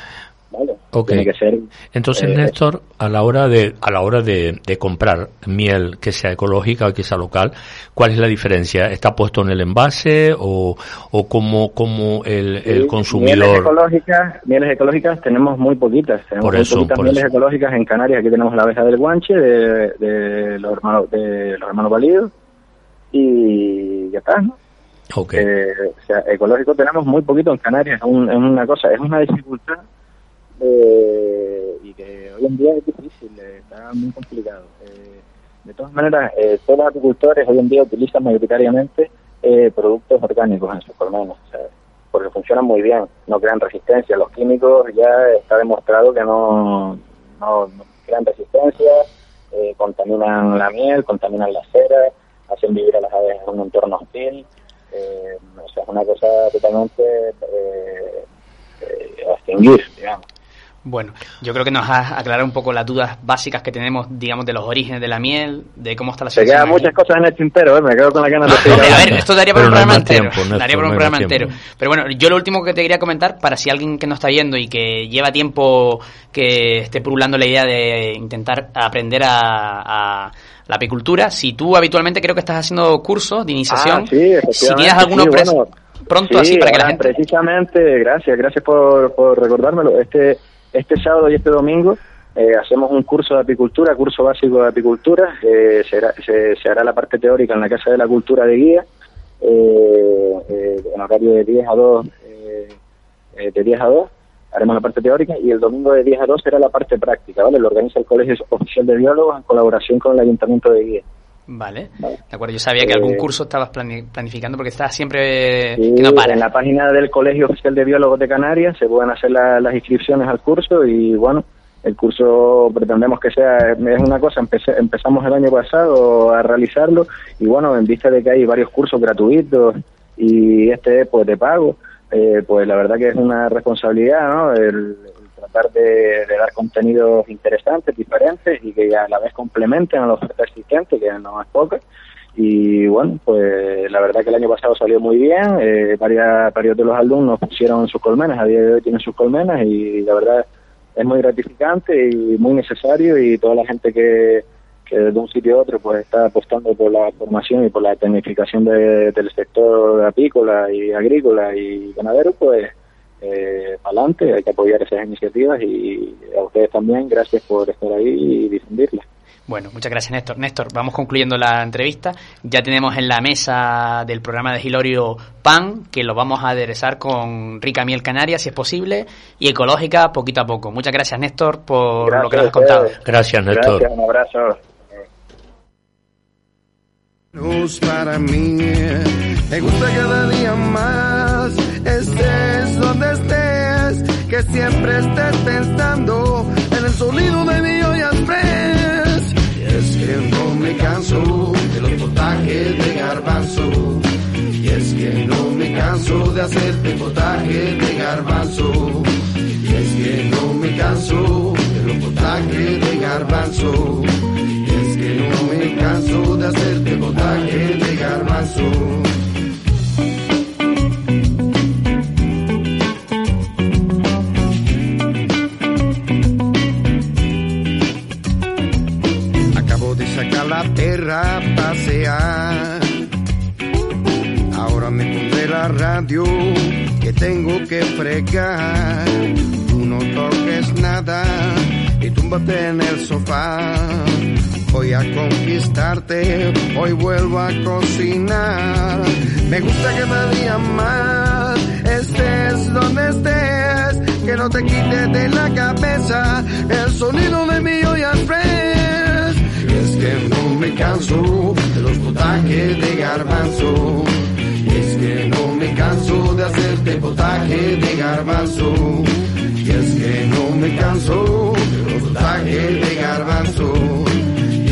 I: Okay. que ser, Entonces, eh, Néstor, a la hora de a la hora de, comprar miel que sea ecológica o que sea local, ¿cuál es la diferencia? ¿Está puesto en el envase o, o cómo, cómo el, el consumidor?
L: Mieles ecológicas, mieles ecológicas tenemos muy poquitas. Tenemos muy poquitas mieles ecológicas en Canarias. Aquí tenemos la abeja del guanche de, de los hermanos de los hermanos validos y ya está, ¿no?
I: Okay.
L: Eh, o sea, ecológico tenemos muy poquito en Canarias. es una cosa, es una dificultad eh, y que hoy en día es difícil, está muy complicado. de todas maneras, todos los agricultores hoy en día utilizan mayoritariamente productos orgánicos en sus colmenas, porque funcionan muy bien, no crean resistencia. Los químicos ya está demostrado que no, no, crean resistencia, contaminan la miel, contaminan la cera, hacen vivir a las aves en un entorno hostil. Eh, o sea, es una cosa totalmente eh, eh, a extinguir, digamos.
E: Bueno, yo creo que nos has aclarado un poco las dudas básicas que tenemos, digamos, de los orígenes de la miel, de cómo está la
L: situación. Se quedan muchas cosas en el tintero, ¿eh? me quedo con la ganas de
E: A ver, esto daría por un programa entero. daría por un programa entero. Pero bueno, yo lo último que te quería comentar, para si alguien que nos está viendo y que lleva tiempo que esté purulando la idea de intentar aprender a la apicultura. Si tú habitualmente creo que estás haciendo cursos de iniciación,
L: ah, sí,
E: si tienes alguno pronto así para que la gente...
L: Precisamente, gracias, gracias por, por recordármelo. Este, este sábado y este domingo eh, hacemos un curso de apicultura, curso básico de apicultura. Eh, se, hará la parte teórica en la Casa de la Cultura de Guía, eh en horario de 10 a 2, de 10 a 2 haremos la parte teórica y el domingo de 10 a 2 será la parte práctica, ¿vale? Lo organiza el Colegio Oficial de Biólogos en colaboración con el Ayuntamiento de Guía.
E: Vale. de acuerdo. Yo sabía que algún eh, curso estabas planificando porque estás siempre que no para.
L: En la página del Colegio Oficial de Biólogos de Canarias se pueden hacer las inscripciones al curso y bueno, el curso pretendemos que sea, es una cosa, empezamos el año pasado a realizarlo y bueno, en vista de que hay varios cursos gratuitos y este pues de pago, eh, pues la verdad que es una responsabilidad, ¿no? El, tratar de, dar contenidos interesantes, diferentes y que a la vez complementen a la oferta existente, que no es poca. Y bueno, pues la verdad que el año pasado salió muy bien, eh, varias, varios de los alumnos pusieron sus colmenas, a día de hoy tienen sus colmenas y la verdad es muy gratificante y muy necesario y toda la gente que, desde un sitio a otro pues está apostando por la formación y por la tecnificación del sector apícola y agrícola y ganadero, pues eh, adelante, hay que apoyar esas iniciativas y a ustedes también, gracias por estar ahí y difundirlas.
E: Bueno, muchas gracias Néstor. Néstor, vamos concluyendo la entrevista. Ya tenemos en la mesa del programa de Gilorio pan, que lo vamos a aderezar con rica miel canaria, si es posible, y ecológica poquito a poco. Muchas gracias Néstor por lo que nos has contado.
I: Gracias Néstor.
L: Gracias, un abrazo
M: para mí. Me gusta cada día más, estés donde estés, que siempre estés pensando en el sonido de mi olla express. Y es que no me canso de los potajes de garbanzo. Y es que no me canso de hacerte potaje de garbanzo. Y es que no me canso de los potajes de garbanzo no me canso de hacerte potaje de garbanzo. A pasear. Ahora me pondré la radio que tengo que fregar. Tú no toques nada y túmbate en el sofá Voy a conquistarte, hoy vuelvo a cocinar. Me gusta que me día más, estés donde estés, que no te quites de la cabeza el sonido de mi olla fresh. Y que no me canso de los potajes de garbanzo. Y es que no me canso de hacerte potaje de garbanzo. Y es que no me canso de los potajes de garbanzo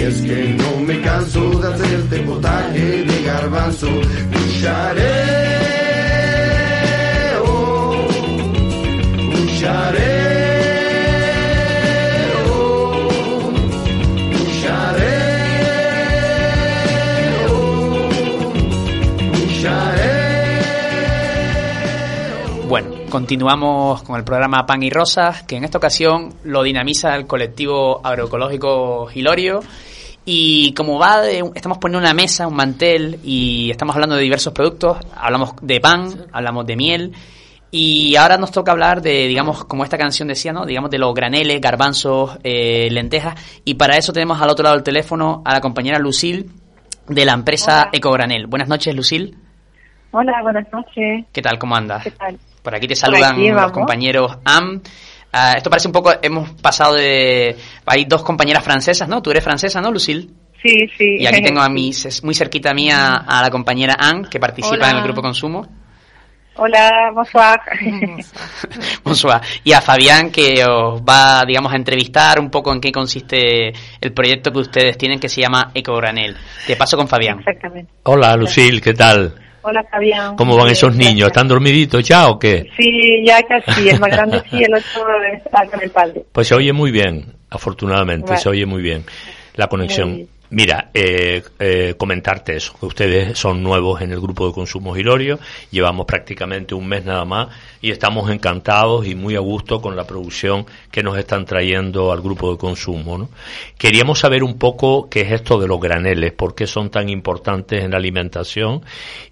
M: es que no me canso de hacerte potaje de garbanzo. Lucharé,
E: continuamos con el programa Pan y Rosas, que en esta ocasión lo dinamiza el colectivo agroecológico Gilorio y como va de, estamos poniendo una mesa, un mantel y estamos hablando de diversos productos, hablamos de pan, hablamos de miel y ahora nos toca hablar de, digamos, como esta canción decía, ¿no? Digamos de los graneles, garbanzos, eh, lentejas y para eso tenemos al otro lado del teléfono a la compañera Lucil de la empresa Ecogranel. Buenas noches, Lucil.
N: Hola, buenas noches.
E: ¿Qué tal? ¿Cómo andas?
N: ¿Qué tal?
E: Por aquí te saludan los compañeros AM Ah, esto parece un poco, hemos pasado de... Hay dos compañeras francesas, ¿no? Tú eres francesa, ¿no, Lucille?
N: Sí, sí.
E: Y aquí tengo a mis, muy cerquita mía a la compañera Anne, que participa en el grupo Consumo.
N: Hola, bonsoir.
E: bonsoir. Y a Fabián, que os va, digamos, a entrevistar un poco en qué consiste el proyecto que ustedes tienen que se llama Ecogranel. Te paso con Fabián.
N: Exactamente.
I: Hola, Lucille, ¿qué tal?
N: Hola, Fabián.
I: ¿Cómo van esos niños? ¿Están dormiditos ya o qué?
N: Sí, ya casi. El más grande sí, el otro está con el padre.
I: Pues se oye muy bien, afortunadamente, se oye muy bien la conexión. Mira, eh, eh, comentarte eso, que ustedes son nuevos en el grupo de consumo Gilorio, llevamos prácticamente un mes nada más y estamos encantados y muy a gusto con la producción que nos están trayendo al grupo de consumo. ¿no? Queríamos saber un poco qué es esto de los graneles, por qué son tan importantes en la alimentación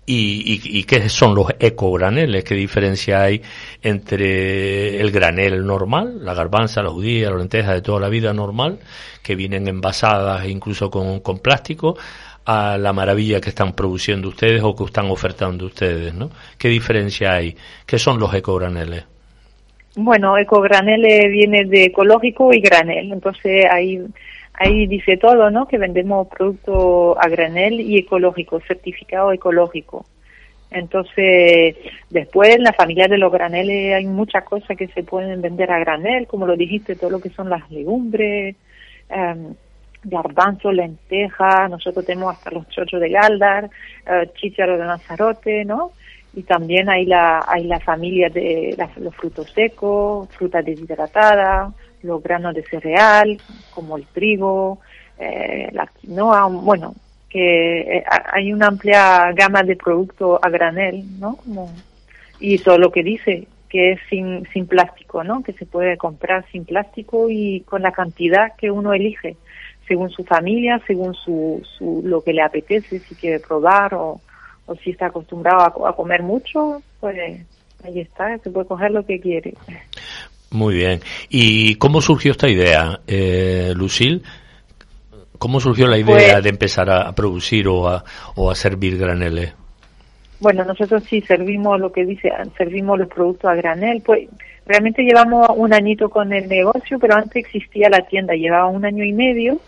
I: y, y qué son los ecograneles, qué diferencia hay entre el granel normal, la garbanza, la judía, la lenteja de toda la vida normal, que vienen envasadas incluso con, con plástico, a la maravilla que están produciendo ustedes o que están ofertando ustedes, ¿no? ¿Qué diferencia hay? ¿Qué son los ecograneles?
N: Bueno, ecogranele viene de ecológico y granel, entonces ahí ahí dice todo, ¿no? Que vendemos producto a granel y ecológico, certificado ecológico. Entonces, después en la familia de los graneles hay muchas cosas que se pueden vender a granel, como lo dijiste, todo lo que son las legumbres, eh, garbanzo, lenteja, nosotros tenemos hasta los chochos de galdar, eh, chícharos de Lanzarote, ¿no? Y también hay la, hay la familia de los frutos secos, frutas deshidratadas, los granos de cereal, como el trigo, eh, la quinoa, bueno, que eh, hay una amplia gama de productos a granel, ¿no? Y todo lo que dice, que es sin, sin plástico, ¿no? Que se puede comprar sin plástico y con la cantidad que uno elige, según su familia, según su, su lo que le apetece, si quiere probar o, o si está acostumbrado a, comer mucho, pues ahí está, se puede coger lo que quiere.
I: Muy bien. ¿Y cómo surgió esta idea, eh, Lucille? ¿Cómo surgió la idea
N: Pues-
I: de empezar a, a producir o a, o a servir graneles?
N: Bueno, nosotros sí servimos lo que dice, servimos los productos a granel. Pues realmente llevamos un añito con el negocio, pero antes existía la tienda, llevaba un año y medio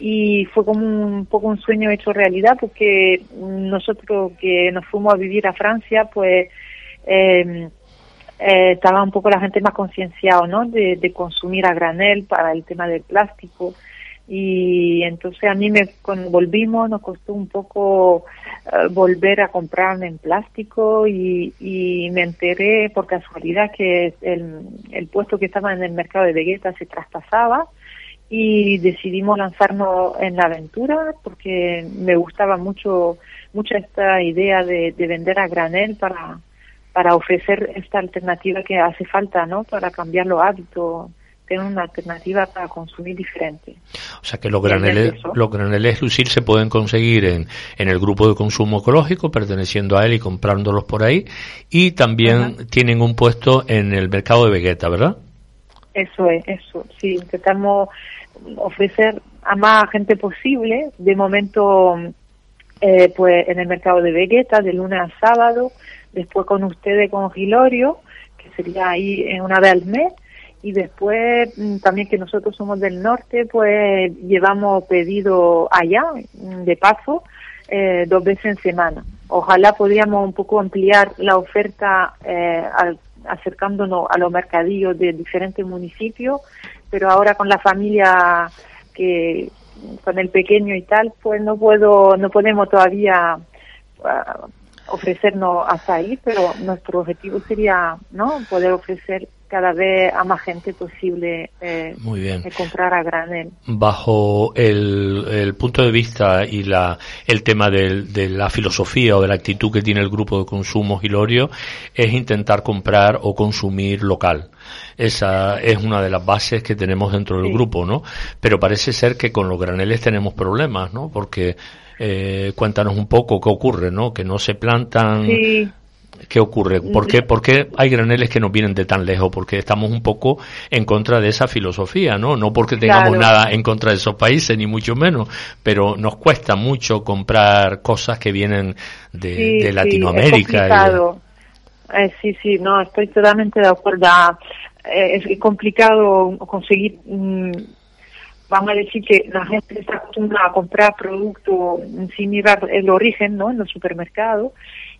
N: y fue como un poco un sueño hecho realidad porque nosotros que nos fuimos a vivir a Francia, pues eh, eh, estaba un poco la gente más concienciado, ¿no? De, de consumir a granel para el tema del plástico y entonces a mí me volvimos nos costó un poco eh, volver a comprarme en plástico y, y me enteré por casualidad que el, puesto que estaba en el mercado de Vegeta se traspasaba y decidimos lanzarnos en la aventura porque me gustaba mucho mucho esta idea de, de vender a granel para para ofrecer esta alternativa que hace falta no para cambiar los hábitos tener una alternativa para consumir diferente
I: O sea que los graneles, los graneles Lucille se pueden conseguir en, en el grupo de consumo ecológico, perteneciendo a él y comprándolos por ahí. Y también tienen un puesto en el mercado de Vegeta, ¿verdad?
N: Eso es, eso. Sí, intentamos ofrecer a más gente posible. De momento, eh, pues en el mercado de Vegeta, de lunes a sábado. Después con ustedes, con Gilorio, que sería ahí una vez al mes. Y después mm, también que nosotros somos del norte, pues llevamos pedido allá, mm, de paso, eh, dos veces en semana. Ojalá podríamos un poco ampliar la oferta eh, al- acercándonos a los mercadillos de diferentes municipios, pero ahora con la familia que con el pequeño y tal, pues no puedo, no podemos todavía ah, ofrecernos hasta ahí, pero nuestro objetivo sería, ¿no? Poder ofrecer cada vez a más gente posible eh,
I: Muy bien.
N: eh, comprar a granel.
I: Bajo el, el punto de vista y la, el tema del- de la filosofía o de la actitud que tiene el grupo de consumo Gilorio, es intentar comprar o consumir local. Esa es una de las bases que tenemos dentro del grupo, ¿no? Pero parece ser que con los graneles tenemos problemas, ¿no? Porque eh, cuéntanos un poco qué ocurre, ¿no? Que no se plantan.
N: Sí.
I: ¿Qué ocurre? ¿Por qué, por qué hay graneles que no vienen de tan lejos? Porque estamos un poco en contra de esa filosofía, ¿no? No porque tengamos
N: Claro.
I: nada en contra de esos países, ni mucho menos, pero nos cuesta mucho comprar cosas que vienen de,
N: Sí,
I: de
N: sí,
I: Latinoamérica.
N: complicado. Eh, sí, sí, no, estoy totalmente de acuerdo. eh, es complicado conseguir, mm, vamos a decir que la gente está acostumbrada a comprar productos sin mirar el origen, ¿no? En los supermercados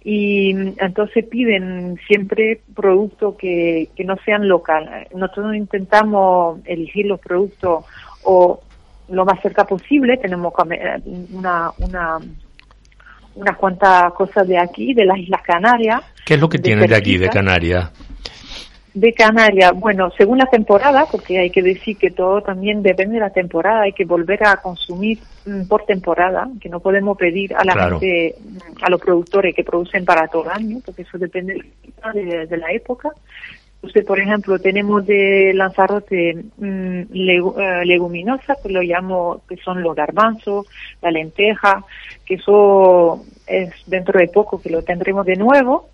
N: y entonces piden siempre productos que, que no sean locales. Nosotros intentamos elegir los productos o lo más cerca posible, tenemos una, una, unas cuantas cosas de aquí, de las Islas Canarias.
I: ¿Qué es lo que tienen de aquí, de Canarias?
N: De Canarias, bueno, según la temporada, porque hay que decir que todo también depende de la temporada, hay que volver a consumir mm, por temporada, que no podemos pedir a la gente, mm, a los productores que producen para todo el año, porque eso depende de, la época. Usted, por ejemplo, tenemos de Lanzarote mm, eh, leguminosa, que lo llamo, que son los garbanzos, la lenteja, que eso es dentro de poco que lo tendremos de nuevo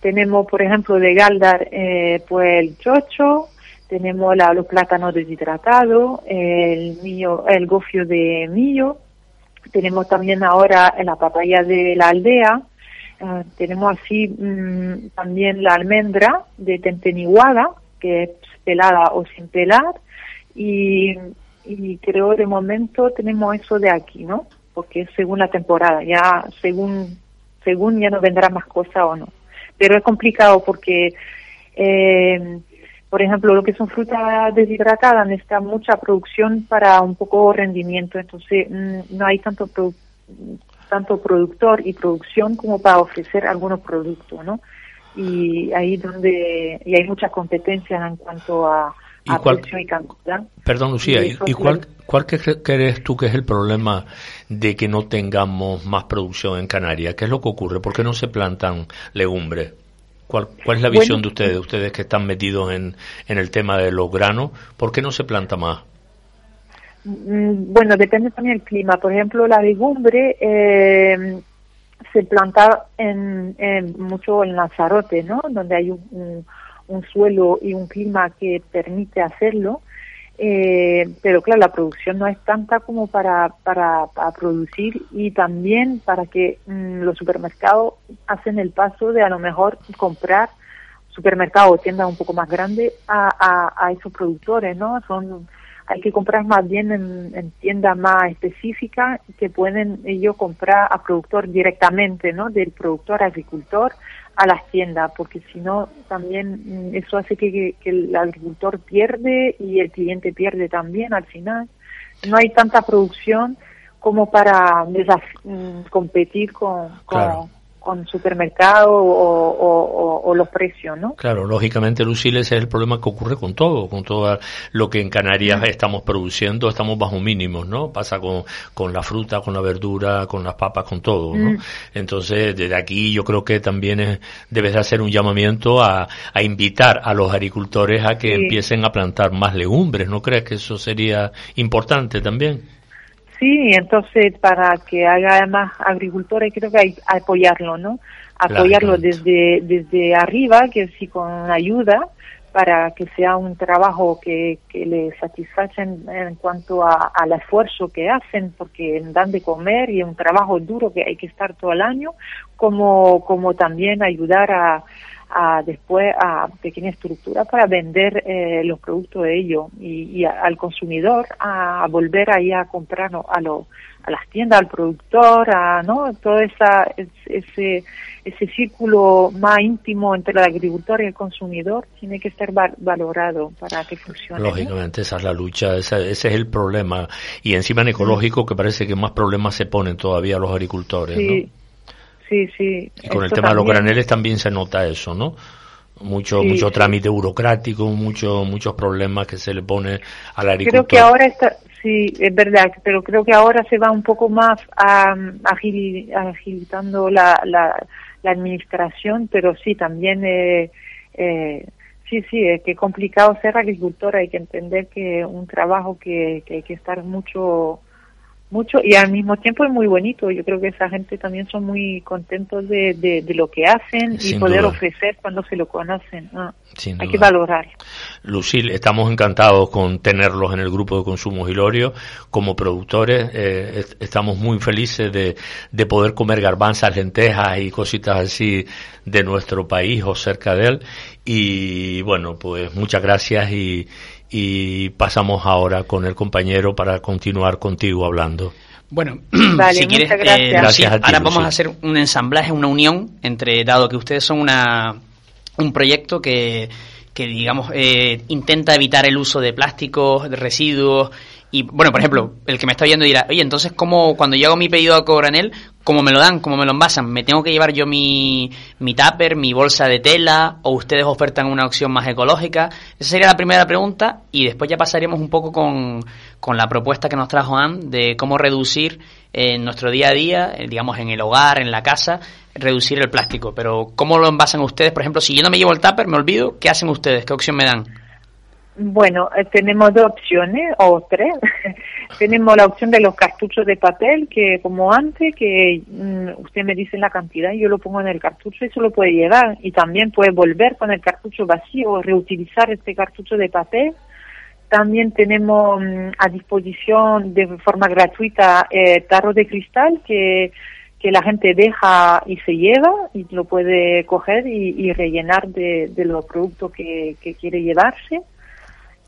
N: tenemos, por ejemplo, de Galdar, eh, pues el chocho, tenemos la, los plátanos deshidratados, el millo, el gofio de millo, tenemos también ahora la papaya de la aldea, eh, tenemos así mm, también la almendra de Tempeniguada, que es pelada o sin pelar, y, y creo de momento tenemos eso de aquí, ¿no? Porque según la temporada, ya según, según ya nos vendrá más cosa o no pero es complicado porque, eh, por ejemplo, lo que son frutas deshidratadas necesita mucha producción para un poco rendimiento, entonces mm, no hay tanto tanto productor y producción como para ofrecer algunos productos, ¿no? Y ahí donde y hay mucha competencia en cuanto a, ¿Y y cantidad.
I: Perdón, Lucía, ¿y, cuál, cuál crees tú que es el problema de que no tengamos más producción en Canarias? ¿Qué es lo que ocurre? ¿Por qué no se plantan legumbres? ¿Cuál, ¿Cuál es la visión de ustedes, ustedes que están metidos en, en el tema de los granos? ¿Por qué no se planta más?
N: Mm, bueno, depende también del clima. Por ejemplo, la legumbre eh, se planta en, mucho en Lanzarote, ¿no? Donde hay un, un suelo y un clima que permite hacerlo. Eh, pero claro, la producción no es tanta como para, para, producir y también para que mm, los supermercados hacen el paso de a lo mejor comprar supermercados o tiendas un poco más grandes a, a, a esos productores, ¿no? Son hay que comprar más bien en, en tiendas más específicas que pueden ellos comprar a productor directamente, ¿no? Del productor agricultor a las tiendas, porque si no, también mm, eso hace que, el agricultor pierde y el cliente pierde también al final. No hay tanta producción como para mm, competir con, con supermercado o, los precios, ¿no?
I: Claro, lógicamente, Lucille, ese es el problema que ocurre con todo, con todo lo que en Canarias estamos produciendo, estamos bajo mínimos, ¿no? Pasa con, con la fruta, con la verdura, con las papas, con todo, ¿no? Mm. Entonces, desde aquí yo creo que también es, debes de hacer un llamamiento a, a invitar a los agricultores a que empiecen a plantar más legumbres, ¿no crees que eso sería importante también?
N: Sí, entonces para que haga más agricultores creo que hay que apoyarlo, ¿no? Apoyarlo desde, desde arriba, que sí con ayuda, para que sea un trabajo que, que le satisface en, cuanto a, al esfuerzo que hacen, porque dan de comer y es un trabajo duro que hay que estar todo el año, como, como también ayudar a, a después a pequeña estructura para vender eh, los productos de ellos y, al consumidor a, volver ahí a comprar a, lo, a las tiendas, al productor, a no todo esa, ese, ese círculo más íntimo entre el agricultor y el consumidor tiene que ser valorado para que funcione.
I: Lógicamente, esa es la lucha, ese, es el problema. Y encima en ecológico, que parece que más problemas se ponen todavía los agricultores. ¿no?
N: Sí, sí.
I: Y con el tema de los graneles también se nota eso, ¿no? Mucho, mucho trámite burocrático, mucho, muchos problemas que se le pone al agricultor.
N: Creo que ahora está, sí, es verdad, pero creo que ahora se va un poco más a, agilitando la, la, administración, pero sí, también, eh, eh, sí, sí, es que complicado ser agricultor, hay que entender que un trabajo que, que hay que estar mucho mucho y al mismo tiempo es muy bonito. Yo creo que esa gente también son muy contentos de, de, lo que hacen y poder ofrecer cuando se lo conocen. hay que valorar.
I: Lucil, estamos encantados con tenerlos en el grupo de Consumo Gilorio como productores. Eh, estamos muy felices de, de poder comer garbanzas, lentejas y cositas así de nuestro país o cerca de él. Y bueno, pues muchas gracias y, y pasamos ahora con el compañero para continuar contigo hablando.
E: Bueno, si quieres, eh, ahora vamos a hacer un ensamblaje, una unión entre, dado que ustedes son una, un proyecto que, que digamos, eh, intenta evitar el uso de plásticos, de residuos, y bueno, por ejemplo, el que me está viendo dirá, oye, entonces, ¿cómo, cuando yo hago mi pedido a Cobranel, cómo me lo dan, cómo me lo envasan? ¿Me tengo que llevar yo mi, mi tupper, mi bolsa de tela, o ustedes ofertan una opción más ecológica? Esa sería la primera pregunta, y después ya pasaríamos un poco con, con la propuesta que nos trajo Anne de cómo reducir en nuestro día a día, eh, digamos, en el hogar, en la casa, reducir el plástico. Pero, ¿cómo lo envasan ustedes? Por ejemplo, si yo no me llevo el tupper, me olvido, ¿qué hacen ustedes? ¿Qué opción me dan?
N: Bueno, eh, tenemos dos opciones o tres. tenemos la opción de los cartuchos de papel, que como antes, que mm, usted me dice la cantidad y yo lo pongo en el cartucho y se lo puede llevar. Y también puede volver con el cartucho vacío reutilizar este cartucho de papel. También tenemos mm, a disposición de forma gratuita eh, tarros de cristal que, que la gente deja y se lleva y lo puede coger y, rellenar de, los productos que quiere llevarse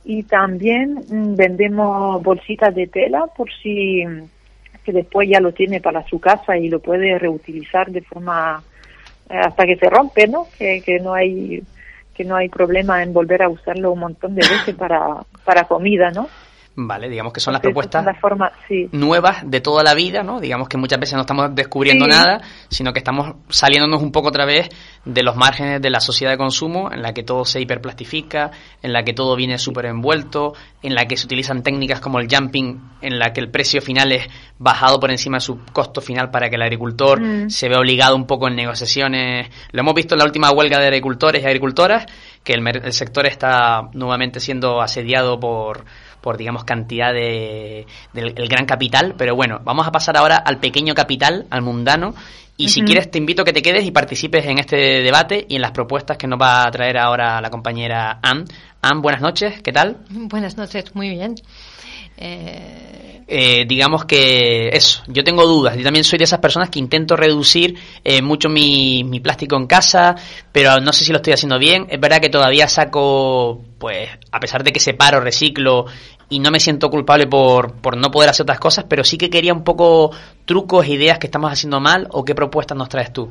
N: y también mm, vendemos bolsitas de tela por si mm, que después ya lo tiene para su casa y lo puede reutilizar de forma eh, hasta que se rompe, ¿no? Que, que no hay que no hay problema en volver a usarlo un montón de veces para para comida, ¿no?
E: Vale, digamos que son las propuestas nuevas de toda la vida, ¿no? Digamos que muchas veces no estamos descubriendo nada, sino que estamos saliéndonos un poco otra vez de los márgenes de la sociedad de consumo, en la que todo se hiperplastifica, en la que todo viene súper envuelto, en la que se utilizan técnicas como el jumping, en la que el precio final es bajado por encima de su costo final para que el agricultor mm. se vea obligado un poco en negociaciones. Lo hemos visto en la última huelga de agricultores y agricultoras, que el sector está nuevamente siendo asediado por por digamos cantidad de del gran capital, pero bueno, vamos a pasar ahora al pequeño capital, al mundano, y si quieres te invito a que te quedes y participes en este debate y en las propuestas que nos va a traer ahora la compañera Anne. Anne, buenas noches, ¿qué tal?
J: Buenas noches, muy bien.
E: Eh, eh, digamos que eso, yo tengo dudas. Yo también soy de esas personas que intento reducir eh, mucho mi, mi, plástico en casa, pero no sé si lo estoy haciendo bien. Es verdad que todavía saco, pues, a pesar de que separo, reciclo y no me siento culpable por, por no poder hacer otras cosas, pero sí que quería un poco trucos, ideas que estamos haciendo mal o qué propuestas nos traes tú.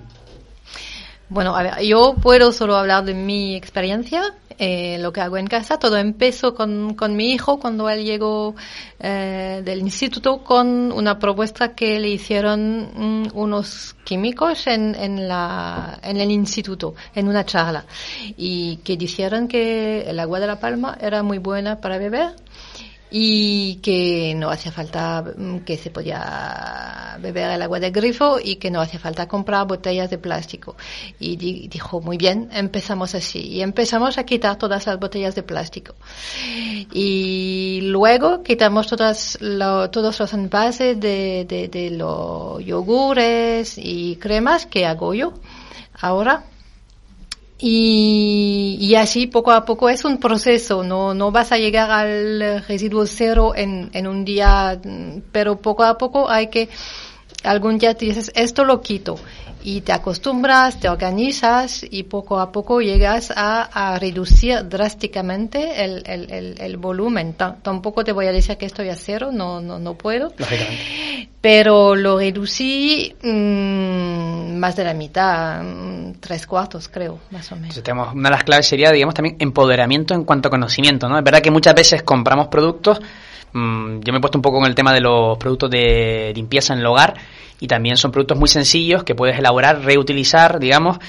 J: Bueno, a ver, yo puedo solo hablar de mi experiencia, eh, lo que hago en casa. Todo empezó con, con mi hijo cuando él llegó eh, del instituto con una propuesta que le hicieron mm, unos químicos en, en, la, en el instituto, en una charla, y que dijeron que el agua de la palma era muy buena para beber y que no hacía falta mm, que se podía beber el agua de grifo y que no hacía falta comprar botellas de plástico. Y dijo, muy bien, empezamos así. Y empezamos a quitar todas las botellas de plástico. Y luego quitamos todas todos los envases de, de los yogures y cremas que hago yo. Ahora y, y, así poco a poco es un proceso, no, no vas a llegar al residuo cero en, en un día, pero poco a poco hay que, algún día te dices, esto lo quito, y te acostumbras, te organizas y poco a poco llegas a, a reducir drásticamente el, el, el, volumen. tampoco te voy a decir que estoy a cero, no, no, no puedo. Pero lo reducí mm, más de la mitad, mm, tres cuartos creo, más o menos.
E: una de las claves sería, digamos, también empoderamiento en cuanto a conocimiento, ¿no? Es verdad que muchas veces compramos productos, mm, yo me he puesto un poco con el tema de los productos de limpieza en el hogar, y también son productos muy sencillos que puedes elaborar, reutilizar, digamos,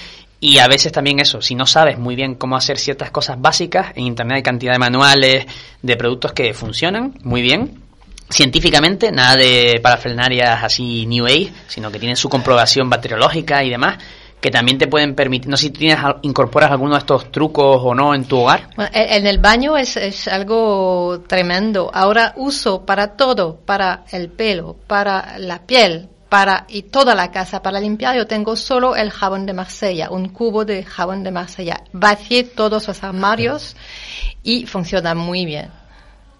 E: y a veces también eso, si no sabes muy bien cómo hacer ciertas cosas básicas, en Internet hay cantidad de manuales de productos que funcionan muy bien, científicamente, nada de parafernarias así New Age, sino que tienen su comprobación bacteriológica y demás, que también te pueden permitir, no sé si tienes, incorporas alguno de estos trucos o no en tu hogar.
J: en el baño es, es algo tremendo. Ahora uso para todo, para el pelo, para la piel, para y toda la casa para limpiar yo tengo solo el jabón de Marsella, un cubo de jabón de Marsella. Vacié todos los armarios y funciona muy bien.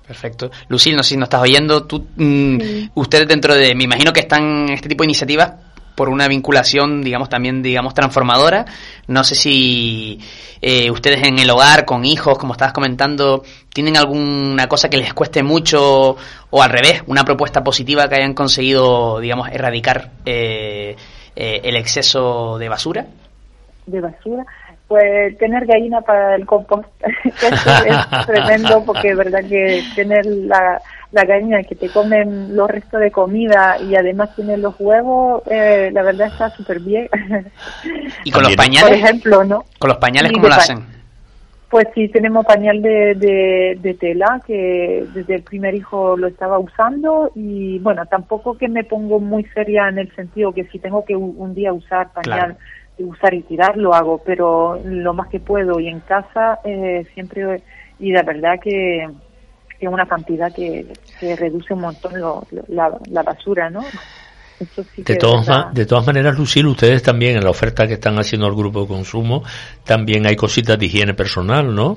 E: Perfecto. Lucille, no sé si nos estás oyendo. Tú, mm, Ustedes dentro de, me imagino que están en este tipo de iniciativas por una vinculación, digamos, también, digamos, transformadora. No sé si eh, ustedes en el hogar, con hijos, como estabas comentando, tienen alguna cosa que les cueste mucho o al revés, una propuesta positiva que hayan conseguido, digamos, erradicar eh, eh, el exceso de basura.
N: De basura pues tener gallina para el compost, es tremendo porque es verdad que tener la, la gallina que te comen los restos de comida y además tiene los huevos, eh, la verdad está súper bien.
E: ¿Y con los pañales?
N: Por ejemplo, ¿no?
E: ¿Con los pañales cómo lo hacen?
N: Pues sí, tenemos pañal de, de, de, tela que desde el primer hijo lo estaba usando y bueno, tampoco que me pongo muy seria en el sentido que si tengo que un día usar pañal usar y tirar lo hago, pero lo más que puedo y en casa eh, siempre, y la verdad que es una cantidad que, reduce un montón la, basura, ¿no?
I: de, todas de todas maneras, Lucille, ustedes también en la oferta que están haciendo al grupo de consumo, también hay cositas de higiene personal, ¿no?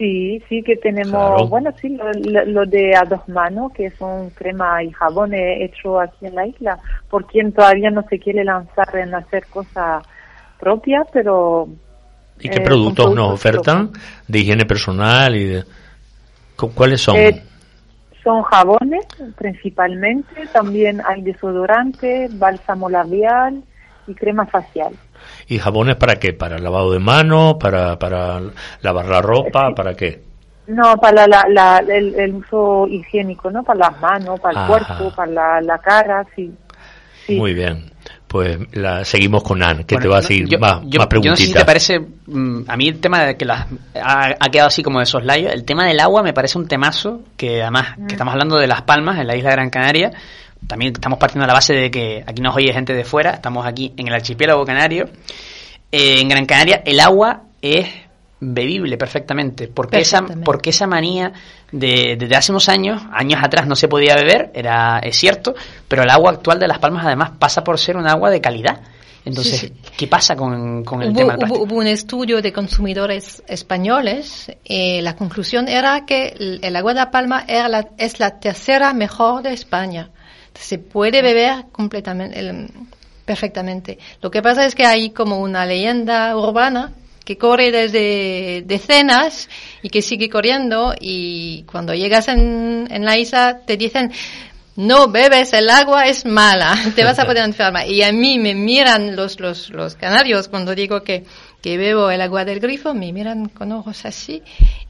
N: Sí, sí que tenemos, bueno, sí, lo, de a dos manos, que son crema y jabones hechos aquí en la isla, por quien todavía no se quiere lanzar en hacer cosas propias, pero...
I: ¿Y qué eh, productos, nos ofertan de higiene personal y de... ¿Cuáles son? Eh,
N: son jabones principalmente, también hay desodorante, bálsamo labial y crema facial.
I: ¿Y jabones para qué? ¿Para el lavado de manos? ¿Para, para lavar la ropa? ¿Para qué?
N: No, para la, el, uso higiénico, ¿no? Para las manos, para el cuerpo, para la, cara, sí.
I: Muy bien. Pues la, seguimos con Anne, que te va a seguir más, yo, no sé
E: si te parece, mm, a mí el tema de que la, ha, quedado así como de soslayo, el tema del agua me parece un temazo, que además, que mm. estamos hablando de Las Palmas, en la isla de Gran Canaria, también estamos partiendo de la base de que aquí nos oye gente de fuera, estamos aquí en el archipiélago canario. Eh, en Gran Canaria el agua es bebible perfectamente. porque esa, porque esa manía de, desde hace unos años, años atrás no se podía beber, era, es cierto, pero el agua actual de Las Palmas además pasa por ser un agua de calidad. Entonces, ¿qué pasa con, con el tema
J: del hubo, un estudio de consumidores españoles y la conclusión era que el, agua de La Palma era la, es la tercera mejor de España se puede beber completamente, perfectamente. Lo que pasa es que hay como una leyenda urbana que corre desde decenas y que sigue corriendo y cuando llegas en, en la isla te dicen no bebes el agua es mala, te vas a poder enfermar. Y a mí me miran los, los, los canarios cuando digo que, que bebo el agua del grifo, me miran con ojos así,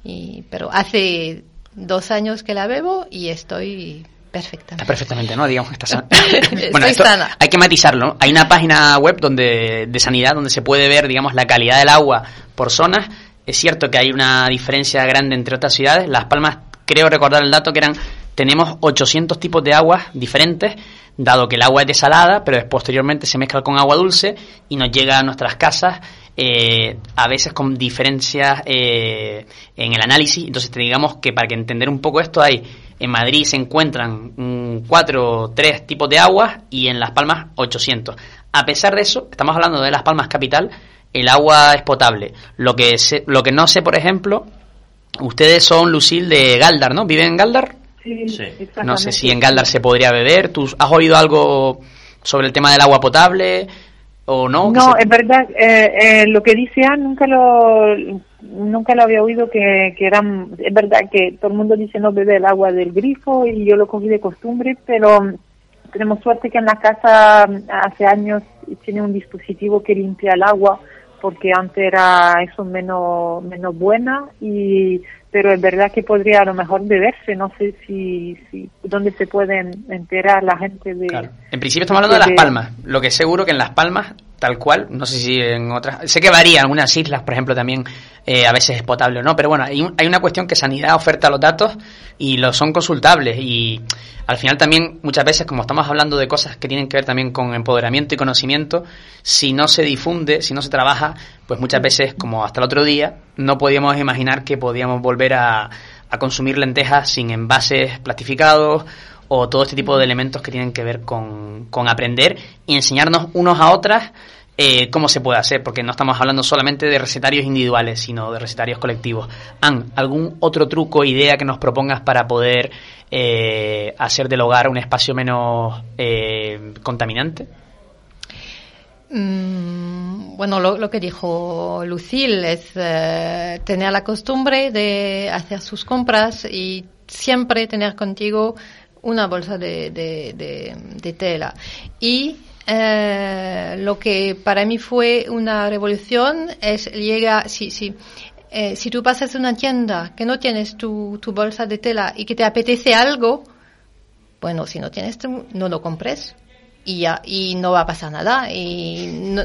J: y, pero hace dos años que la bebo y estoy Perfectamente.
E: perfectamente, ¿no? Digamos que está sana. bueno, esto hay que matizarlo. Hay una página web donde de sanidad donde se puede ver, digamos, la calidad del agua por zonas. Es cierto que hay una diferencia grande entre otras ciudades. Las Palmas, creo recordar el dato que eran tenemos 800 tipos de aguas diferentes, dado que el agua es desalada, pero posteriormente se mezcla con agua dulce y nos llega a nuestras casas eh, a veces con diferencias eh, en el análisis. Entonces, digamos que para que entender un poco esto hay en Madrid se encuentran mm, cuatro o tres tipos de aguas y en Las Palmas 800. A pesar de eso, estamos hablando de Las Palmas capital, el agua es potable. Lo que, lo que no sé, por ejemplo, ustedes son Lucil de Galdar, ¿no? ¿Viven en Galdar?
N: Sí, sí.
E: No sé si en Galdar se podría beber. ¿Tú has oído algo sobre el tema del agua potable? ¿O no?
N: No, es verdad, eh, eh, lo que dice Anne nunca lo, nunca lo había oído que, que eran, es verdad que todo el mundo dice no bebe el agua del grifo y yo lo cogí de costumbre, pero tenemos suerte que en la casa hace años tiene un dispositivo que limpia el agua porque antes era eso menos, menos buena y pero es verdad que podría a lo mejor beberse, no sé si, si dónde se pueden enterar la gente de...
E: En principio estamos hablando de, Las Palmas, lo que es seguro que en Las Palmas tal cual. No sé si en otras. Sé que varía, en algunas islas, por ejemplo, también eh, a veces es potable o no, pero bueno, hay, hay, una cuestión que Sanidad oferta los datos y los son consultables. Y al final también, muchas veces, como estamos hablando de cosas que tienen que ver también con empoderamiento y conocimiento, si no se difunde, si no se trabaja, pues muchas veces, como hasta el otro día, no podíamos imaginar que podíamos volver a, a consumir lentejas sin envases plastificados o todo este tipo de elementos que tienen que ver con, con aprender y enseñarnos unos a otras eh, cómo se puede hacer, porque no estamos hablando solamente de recetarios individuales, sino de recetarios colectivos. Ann, ¿algún otro truco, idea que nos propongas para poder eh, hacer del hogar un espacio menos eh, contaminante?
J: Mm, bueno, lo, lo, que dijo Lucille es tener la costumbre de hacer sus compras y siempre tener contigo una bolsa de, de, tela. Y eh, lo que para mí fue una revolución es llega, si, si, eh, si tú pasas una tienda que no tienes tu, tu bolsa de tela y que te apetece algo, bueno, si no tienes, no lo compres y ya y no va a pasar nada. Y no,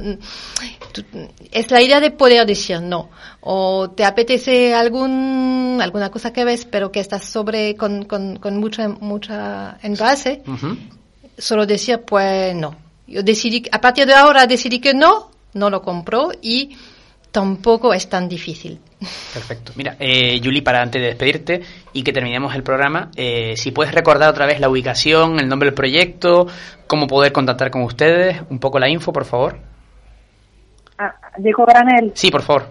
J: tú, es la idea de poder decir no. O te apetece algún alguna cosa que ves pero que estás sobre con, con, con mucha mucha envase uh -huh. solo decir pues no. Yo decidí a partir de ahora decidí que no no lo compro y tampoco es tan difícil
E: Perfecto. Mira, eh, Yuli, para antes de despedirte y que terminemos el programa, eh, si puedes recordar otra vez la ubicación, el nombre del proyecto, cómo poder contactar con ustedes, un poco la info, por favor.
N: Ah, Diego Granel.
E: Sí, por favor.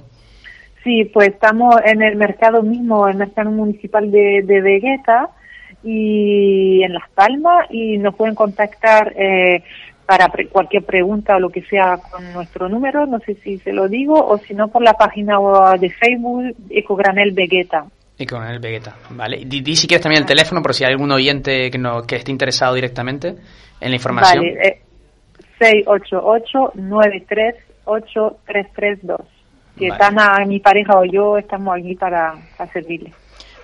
N: Sí, pues estamos en el mercado mismo, el mercado municipal de, de Vegueta y en Las Palmas y nos pueden contactar eh, para pre cualquier pregunta o lo que sea con nuestro número, no sé si se lo digo, o si no por la página de Facebook Ecogranel Vegeta.
E: Ecogranel Vegeta, vale. Di, di, si quieres también el teléfono por si hay algún oyente que, no, que esté interesado directamente en la información.
N: Vale, eh, 688-938-332. Que vale. están a mi pareja o yo estamos aquí para, para servirle.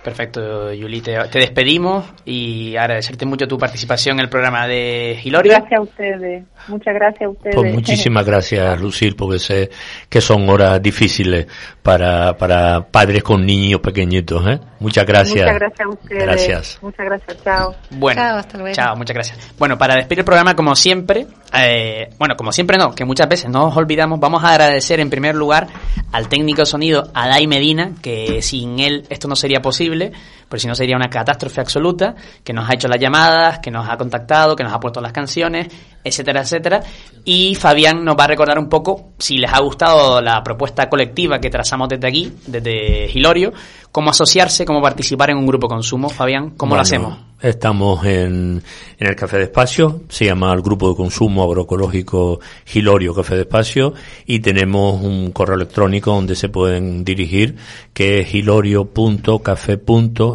E: Perfecto, Yuli. Te, te, despedimos y agradecerte mucho tu participación en el programa de Gilorio.
N: Gracias a ustedes. Muchas gracias a ustedes.
I: Pues muchísimas gracias, Lucil, porque sé que son horas difíciles para, para padres con niños pequeñitos. ¿eh? Muchas gracias.
N: Muchas gracias a ustedes.
I: Gracias.
N: Muchas gracias. Chao.
E: Bueno,
J: chao, hasta luego.
E: Chao, muchas gracias. Bueno, para despedir el programa, como siempre, eh, bueno, como siempre no, que muchas veces no nos olvidamos, vamos a agradecer en primer lugar al técnico de sonido Adai Medina, que sin él esto no sería posible posible porque si no sería una catástrofe absoluta, que nos ha hecho las llamadas, que nos ha contactado, que nos ha puesto las canciones, etcétera, etcétera. Y Fabián nos va a recordar un poco, si les ha gustado la propuesta colectiva que trazamos desde aquí, desde Gilorio, cómo asociarse, cómo participar en un grupo consumo. Fabián, ¿cómo
I: bueno,
E: lo hacemos?
I: Estamos en, en el Café de Espacio, se llama el Grupo de Consumo Agroecológico Gilorio Café de Espacio y tenemos un correo electrónico donde se pueden dirigir que es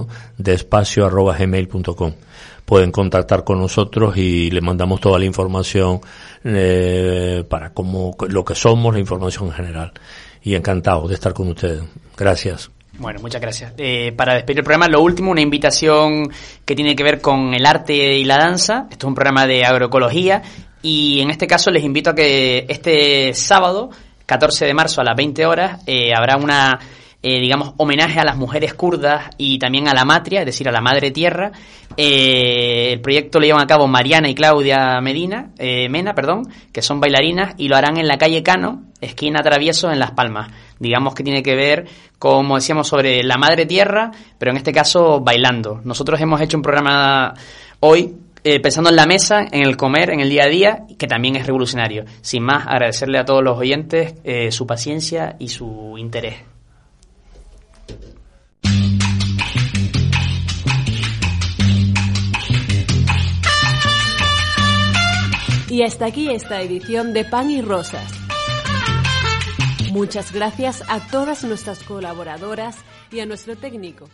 I: gilorio.café.despacio.gmail.com pueden contactar con nosotros y le mandamos toda la información eh, para cómo lo que somos, la información en general. Y encantado de estar con ustedes. Gracias.
E: Bueno, muchas gracias. Eh, para despedir el programa, lo último, una invitación que tiene que ver con el arte y la danza. Esto es un programa de agroecología y en este caso les invito a que este sábado, 14 de marzo a las 20 horas, eh, habrá una, eh, digamos, homenaje a las mujeres kurdas y también a la matria, es decir, a la madre tierra. Eh, el proyecto lo llevan a cabo Mariana y Claudia Medina, eh, Mena, perdón, que son bailarinas y lo harán en la calle Cano, esquina Travieso en Las Palmas. Digamos que tiene que ver, como decíamos, sobre la madre tierra, pero en este caso bailando. Nosotros hemos hecho un programa hoy eh, pensando en la mesa, en el comer, en el día a día, que también es revolucionario. Sin más, agradecerle a todos los oyentes eh, su paciencia y su interés.
O: Y hasta aquí esta edición de Pan y Rosas. Muchas gracias a todas nuestras colaboradoras y a nuestro técnico.